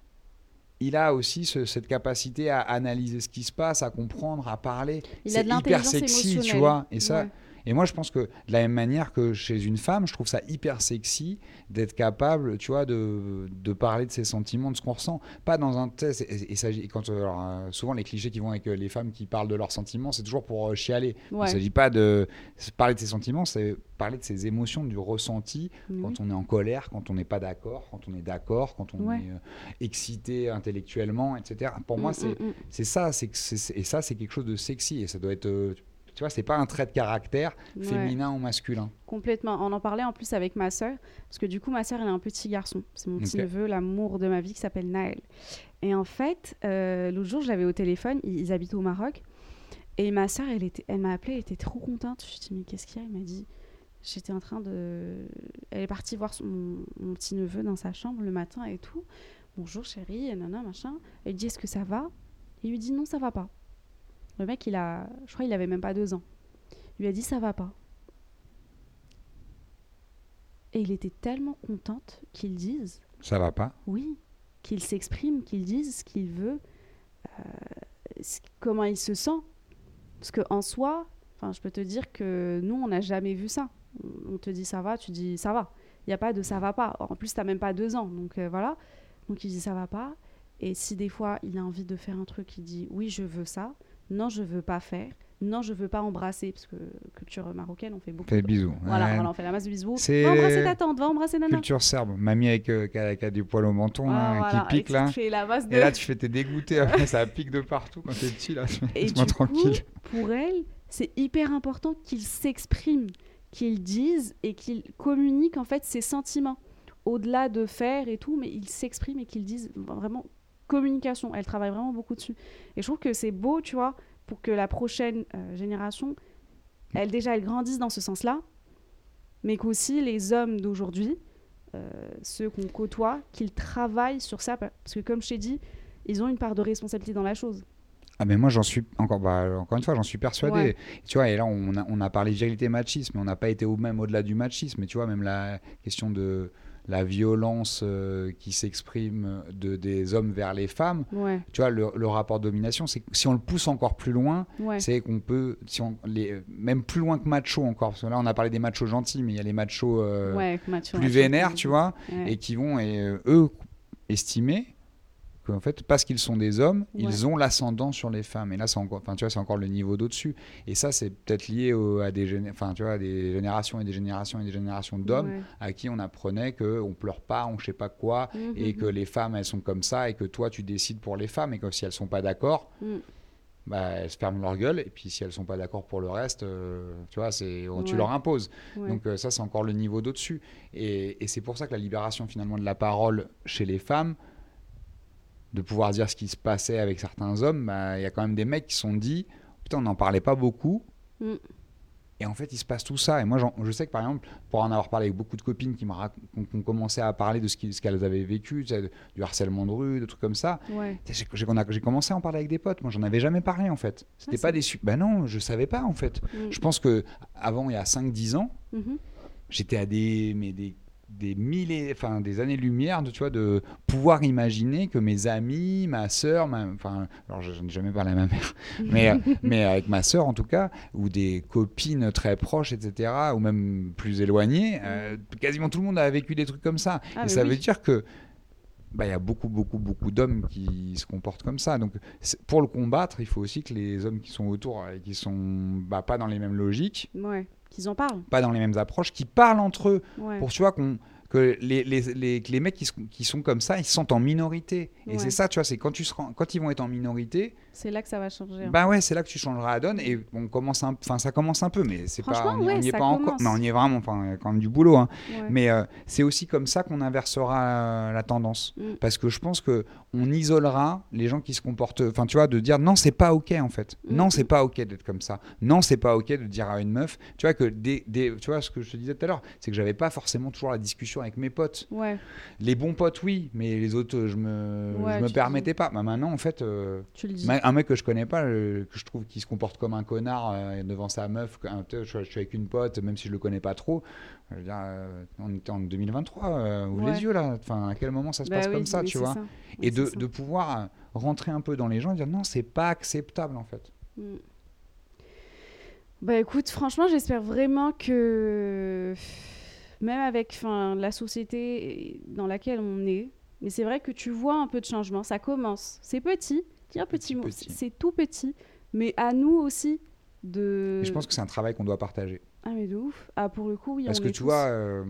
[SPEAKER 2] il a aussi ce- cette capacité à analyser ce qui se passe, à comprendre, à parler.
[SPEAKER 1] Il a de l'intelligence
[SPEAKER 2] sexy, tu
[SPEAKER 1] émotionnelle.
[SPEAKER 2] vois. Et ça,
[SPEAKER 1] Ouais.
[SPEAKER 2] Et moi, je pense que de la même manière que chez une femme, je trouve ça hyper sexy d'être capable, tu vois, de, de parler de ses sentiments, de ce qu'on ressent. Pas dans un test. Et, quand, euh, alors, euh, souvent, les clichés qui vont avec euh, les femmes qui parlent de leurs sentiments, c'est toujours pour chialer. Il ne
[SPEAKER 1] Ouais.
[SPEAKER 2] s'agit pas de parler de ses sentiments, c'est parler de ses émotions, du ressenti quand on est en colère, quand on n'est pas d'accord, quand on est d'accord, quand on
[SPEAKER 1] Ouais.
[SPEAKER 2] est euh, excité intellectuellement, etc. Pour moi,
[SPEAKER 1] Mm,
[SPEAKER 2] c'est
[SPEAKER 1] mm, mm.
[SPEAKER 2] ça, c'est- et ça, c'est quelque chose de sexy et ça doit être, euh, tu vois, c'est pas un trait de caractère
[SPEAKER 1] Ouais.
[SPEAKER 2] féminin ou masculin.
[SPEAKER 1] Complètement. On en parlait en plus avec ma sœur, parce que du coup, ma sœur, elle a un petit garçon. C'est mon petit neveu, l'amour de ma vie, qui s'appelle Naël. Et en fait, euh, l'autre jour, je l'avais au téléphone, ils, ils habitent au Maroc, et ma sœur, elle, était, elle m'a appelée, elle était trop contente. Je lui ai dit, mais qu'est-ce qu'il y a? Elle m'a dit, j'étais en train de... Elle est partie voir son- mon, mon petit neveu dans sa chambre le matin et tout. Bonjour chérie, et nana, machin. Elle lui dit, est-ce que ça va? Il lui dit, non, ça va pas. Le mec, il a... Je crois qu'il avait même pas deux ans. Il lui a dit, ça va pas. Et il était tellement contente qu'il dise
[SPEAKER 2] Ça va pas
[SPEAKER 1] oui, qu'il s'exprime, qu'il dise ce qu'il veut, euh, comment il se sent. Parce qu'en soi, enfin, je peux te dire que nous, on n'a jamais vu ça. On on te dit ça va, tu dis ça va. Il n'y a pas de ça va pas. En plus, tu n'as même pas deux ans. Donc euh, voilà. Donc il dit ça va pas. Et si des fois, il a envie de faire un truc, il dit oui, je veux ça. Non, je veux pas faire. Non, je veux pas embrasser. Parce que culture marocaine, on fait beaucoup.
[SPEAKER 2] Fais
[SPEAKER 1] de-
[SPEAKER 2] bisous.
[SPEAKER 1] Voilà,
[SPEAKER 2] Ouais.
[SPEAKER 1] voilà, on fait la masse de bisous. Va embrasser ta tante, va embrasser Nana.
[SPEAKER 2] Culture serbe, mamie avec euh, qui, a, qui a des poils au menton
[SPEAKER 1] Ah, voilà,
[SPEAKER 2] qui pique
[SPEAKER 1] et
[SPEAKER 2] là.
[SPEAKER 1] tu la masse de...
[SPEAKER 2] Et là, tu fais tes dégoûtés, après, ça pique de partout quand t'es petit là.
[SPEAKER 1] Et
[SPEAKER 2] Laisse-moi
[SPEAKER 1] du
[SPEAKER 2] tranquille.
[SPEAKER 1] coup, pour elle, c'est hyper important qu'il s'exprime, qu'il dise et qu'il communique en fait ses sentiments au-delà de faire et tout, mais il s'exprime et qu'il dise vraiment communication. Elle travaille vraiment beaucoup dessus. Et je trouve que c'est beau, tu vois, pour que la prochaine euh, génération, elle déjà, elle grandisse dans ce sens-là, mais qu'aussi les hommes d'aujourd'hui, euh, ceux qu'on côtoie, qu'ils travaillent sur ça, parce que comme je t'ai dit, ils ont une part de responsabilité dans la chose.
[SPEAKER 2] Ah mais moi j'en suis encore bah, encore une fois j'en suis persuadé tu vois et là on a, on a parlé de virilité machisme mais on n'a pas été au même au-delà du machisme mais tu vois même la question de la violence euh, qui s'exprime de, des hommes vers les femmes, tu vois, le, rapport de domination, c'est si on le pousse encore plus loin, c'est qu'on peut, si on, les, même plus loin que macho encore, parce que là on a parlé des machos gentils, mais il y a les machos euh, plus vénères, tu vois, et qui vont, et euh, eux, estimer en fait, parce qu'ils sont des hommes, ils ont l'ascendant sur les femmes. Et là, c'est encore, enfin, tu vois, c'est encore le niveau d'au-dessus. Et ça, c'est peut-être lié à des, enfin, tu vois, des générations et des générations et des générations d'hommes à qui on apprenait que on pleure pas, on ne sait pas quoi, mhm, et que les femmes, elles sont comme ça, et que toi, tu décides pour les femmes, et que si elles sont pas d'accord. Mm. Bah, elles se ferment leur gueule et puis si elles sont pas d'accord pour le reste, euh, tu vois, c'est tu leur imposes. Donc euh, ça c'est encore le niveau d'au-dessus et, et c'est pour ça que la libération finalement de la parole chez les femmes, de pouvoir dire ce qui se passait avec certains hommes, bah, il y a quand même des mecs qui se sont dit Putain, on n'en parlait pas beaucoup. Mm. Et en fait, il se passe tout ça. Et moi, je sais que par exemple, pour en avoir parlé avec beaucoup de copines qui ont commencé à parler de ce qu'elles avaient vécu, du harcèlement de rue, de trucs comme ça, j'ai commencé à en parler avec des potes. Moi, j'en avais jamais parlé en fait. C'était ah, pas des. Ben non, je savais pas en fait. Mm. Je pense que avant, il y a 5-10 ans, mm-hmm. j'étais à des, mais des des milliers, enfin des années-lumière de, tu vois, de pouvoir imaginer que mes amis, ma sœur, enfin, alors je n'ai jamais parlé à ma mère, mais, mais avec ma sœur en tout cas, ou des copines très proches, etc., ou même plus éloignées, euh, quasiment tout le monde a vécu des trucs comme ça. Ah, et ça veut dire que bah, il y a beaucoup, beaucoup, beaucoup d'hommes qui se comportent comme ça. Donc, pour le combattre, il faut aussi que les hommes qui sont autour et qui sont bah, pas dans les mêmes logiques,
[SPEAKER 1] ouais qu'ils en parlent.
[SPEAKER 2] Pas dans les mêmes approches, qui parlent entre eux. Pour tu vois qu'on que les, les, les, les mecs qui, qui, sont comme ça, ils sentent en minorité. Et c'est ça, tu vois, c'est quand, tu seras, quand ils vont être en minorité.
[SPEAKER 1] C'est là que ça va changer.
[SPEAKER 2] Bah ouais, c'est là que tu changeras la donne. Et on commence un, enfin, ça commence un peu, mais c'est pas, on n'y est pas encore. Mais on y est vraiment, enfin, quand même du boulot. Hein. Mais euh, c'est aussi comme ça qu'on inversera la, tendance. Mm. Parce que je pense que on isolera les gens qui se comportent. Enfin, tu vois, de dire non, c'est pas ok en fait. Mm. Non, c'est pas ok d'être comme ça. Non, c'est pas ok de dire à une meuf. Tu vois que des, des, tu vois ce que je te disais tout à l'heure, c'est que j'avais pas forcément toujours la discussion avec mes potes.
[SPEAKER 1] Ouais.
[SPEAKER 2] Les bons potes, oui, mais les autres, je me, je me permettais pas. Bah, maintenant, en fait, euh, un mec que je connais pas, euh, que je trouve qui se comporte comme un connard euh, devant sa meuf, je, je, suis avec une pote, même si je le connais pas trop. Je veux dire, on était en 2023, ouvre les yeux là. Enfin, à quel moment ça se bah passe comme ça, tu vois? Et de, de, pouvoir rentrer un peu dans les gens et dire non, c'est pas acceptable en fait. Mm.
[SPEAKER 1] Bah écoute, franchement, j'espère vraiment que même avec la société dans laquelle on est, mais c'est vrai que tu vois un peu de changement, ça commence. C'est petit, un petit, mot, c'est tout petit, mais à nous aussi de.
[SPEAKER 2] je pense que c'est un travail qu'on doit partager.
[SPEAKER 1] Ah mais de ouf. Ah pour le coup, oui.
[SPEAKER 2] Parce que tu vois, euh,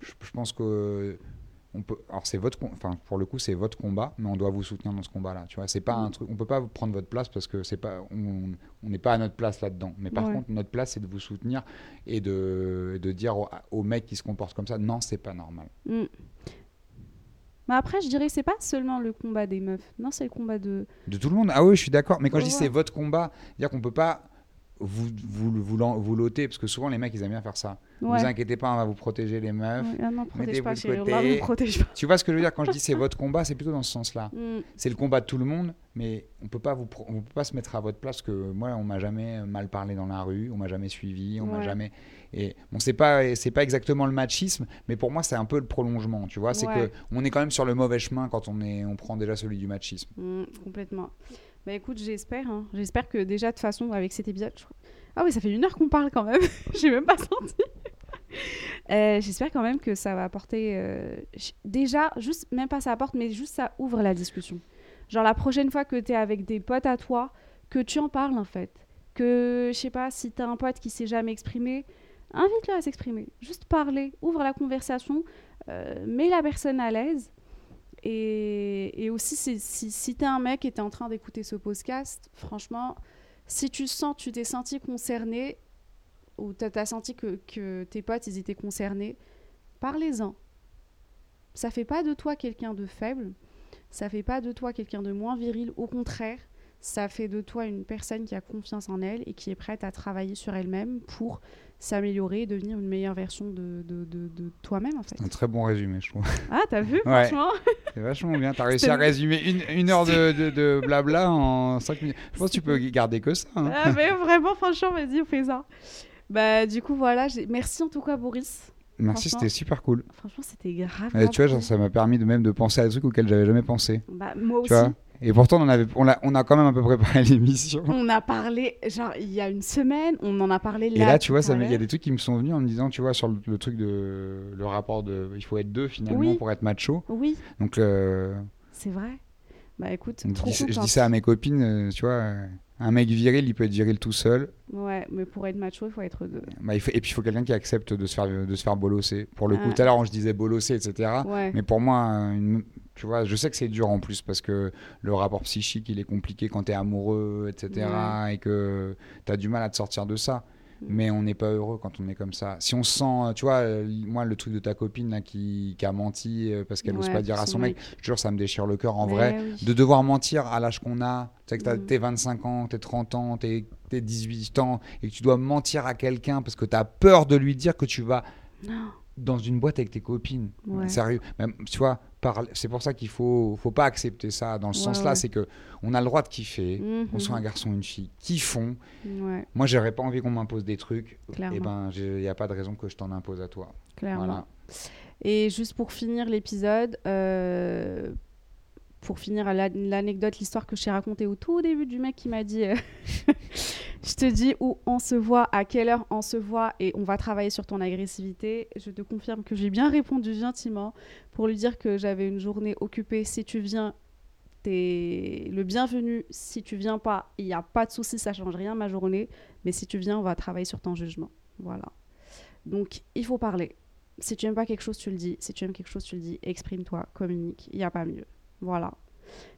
[SPEAKER 2] je, pense que on peut. Alors c'est votre, enfin pour le coup c'est votre combat, mais on doit vous soutenir dans ce combat-là. Tu vois, c'est pas un mm. truc. On peut pas prendre votre place parce que c'est pas, on n'est pas à notre place là-dedans. Mais par contre, notre place c'est de vous soutenir et de, de dire aux, mecs qui se comportent comme ça, non, c'est pas normal. Mm.
[SPEAKER 1] Mais après, je dirais que c'est pas seulement le combat des meufs. Non, c'est le combat de.
[SPEAKER 2] De tout le monde. Ah oui, je suis d'accord. Mais quand je dis c'est votre combat, dire qu'on peut pas vous, vous, vous, vous l'ôter, parce que souvent les mecs ils aiment bien faire ça. Ne vous inquiétez pas, on va vous protéger les meufs.
[SPEAKER 1] Ah non, protège pas, vous protège pas.
[SPEAKER 2] Tu vois ce que je veux dire? Quand je dis c'est votre combat, c'est plutôt dans ce sens-là. Mm. C'est le combat de tout le monde, mais on peut pas vous, on peut pas se mettre à votre place que moi on m'a jamais mal parlé dans la rue, on m'a jamais suivi, on m'a jamais. Et bon, c'est pas c'est pas exactement le machisme, mais pour moi c'est un peu le prolongement. Tu vois, c'est que on est quand même sur le mauvais chemin quand on est, on prend déjà celui du machisme.
[SPEAKER 1] Mm, complètement. Bah écoute, j'espère. Hein. J'espère que déjà, de toute façon, avec cet épisode. Ah oui, ça fait une heure qu'on parle quand même. J'ai même pas senti. Euh, j'espère quand même que ça va apporter. Euh, déjà, juste, même pas ça apporte, mais juste ça ouvre la discussion. Genre la prochaine fois que tu es avec des potes à toi, que tu en parles en fait. Que, je sais pas, si tu as un pote qui s'est jamais exprimé, invite-le à s'exprimer. Juste parler, ouvre la conversation, euh, mets la personne à l'aise. Et, aussi, si, si, si tu es un mec et tu es en train d'écouter ce podcast, franchement, si tu sens, tu t'es senti concerné, ou tu as, senti que, que tes potes, ils étaient concernés, parlez-en. Ça fait pas de toi quelqu'un de faible, ça fait pas de toi quelqu'un de moins viril, au contraire, ça fait de toi une personne qui a confiance en elle et qui est prête à travailler sur elle-même pour s'améliorer et devenir une meilleure version de, de, de, toi-même en fait.
[SPEAKER 2] Un très bon résumé, je trouve.
[SPEAKER 1] Ah, t'as vu, franchement
[SPEAKER 2] C'est vachement bien. T'as réussi à résumer une, une heure de, de, blabla en 5 minutes. Je pense que tu peux garder que ça. Hein.
[SPEAKER 1] Ah, mais vraiment, franchement, vas-y, on fait ça. Bah, du coup, voilà. Merci en tout cas, Boris.
[SPEAKER 2] Merci, c'était super cool.
[SPEAKER 1] Franchement, c'était grave.
[SPEAKER 2] tu vois, genre, ça m'a permis de même de penser à des trucs auxquels j'avais jamais pensé.
[SPEAKER 1] Bah, moi aussi.
[SPEAKER 2] Et pourtant, on, avait, on, a, on a quand même un peu préparé l'émission.
[SPEAKER 1] On a parlé, genre, il y a une semaine, on en a parlé là.
[SPEAKER 2] Et là, tu vois, il y a des trucs qui me sont venus en me disant, tu vois, sur le, truc de. Le rapport de. Il faut être deux finalement pour être macho.
[SPEAKER 1] Oui.
[SPEAKER 2] Donc. Euh,
[SPEAKER 1] C'est vrai. Bah écoute,
[SPEAKER 2] trop je, je dis ça à mes copines, euh, tu vois. Euh, un mec viril, il peut être viril tout seul.
[SPEAKER 1] Ouais, mais pour être macho, il faut être deux.
[SPEAKER 2] Bah, il faut... Et puis il faut quelqu'un qui accepte de se faire, de se faire bolosser. Pour le coup, ah. tout à l'heure, je disais bolosser, etc. Mais pour moi, une... tu vois, je sais que c'est dur en plus parce que le rapport psychique, il est compliqué quand tu es amoureux, etc. Et que tu as du mal à te sortir de ça. Mm. mais on n'est pas heureux quand on est comme ça. Si on se sent, tu vois, euh, moi, le truc de ta copine là, qui, a menti euh, parce qu'elle n'ose pas dire à son mec, je jure, ça me déchire le cœur en vrai. De devoir mentir à l'âge qu'on a, tu sais que tu as tes 25 ans, tes 30 ans, tes, 18 ans, et que tu dois mentir à quelqu'un parce que tu as peur de lui dire que tu vas dans une boîte avec tes copines. Sérieux. Même, tu vois, c'est pour ça qu'il faut, faut pas accepter ça dans le sens là, c'est que on a le droit de kiffer, qu'on mhm. soit un garçon ou une fille, kiffons. Ouais. Moi, j'aurais pas envie qu'on m'impose des trucs. Et eh ben, il n'y a pas de raison que je t'en impose à toi.
[SPEAKER 1] Clairement. Et juste pour finir l'épisode, euh, pour finir l'anecdote, l'histoire que j'ai racontée au tout début du mec qui m'a dit euh, Je te dis où on se voit, à quelle heure on se voit et on va travailler sur ton agressivité. Je te confirme que j'ai bien répondu gentiment pour lui dire que j'avais une journée occupée. Si tu viens, t'es le bienvenu. Si tu viens pas, il n'y a pas de souci, ça change rien ma journée. Mais si tu viens, on va travailler sur ton jugement. Voilà. Donc il faut parler. Si tu n'aimes pas quelque chose, tu le dis. Si tu aimes quelque chose, tu le dis. Exprime-toi, communique. Il n'y a pas mieux. Voilà.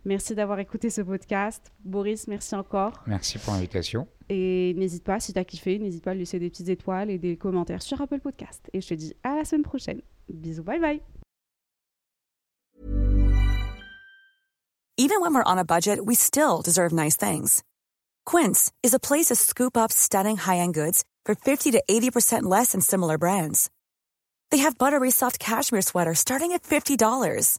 [SPEAKER 1] Merci d'avoir écouté ce podcast. Boris, merci encore.
[SPEAKER 2] Merci pour l'invitation.
[SPEAKER 1] Et n'hésite pas, si tu as kiffé, n'hésite pas à laisser des petites étoiles et des commentaires sur Apple Podcast. Et je te dis à la semaine prochaine. Bisous, bye bye. Even when we're on a budget, we still deserve nice things. Quince is a place to scoop up stunning high-end goods for 50 to 80% less than similar brands. They have buttery soft cashmere sweaters starting at $50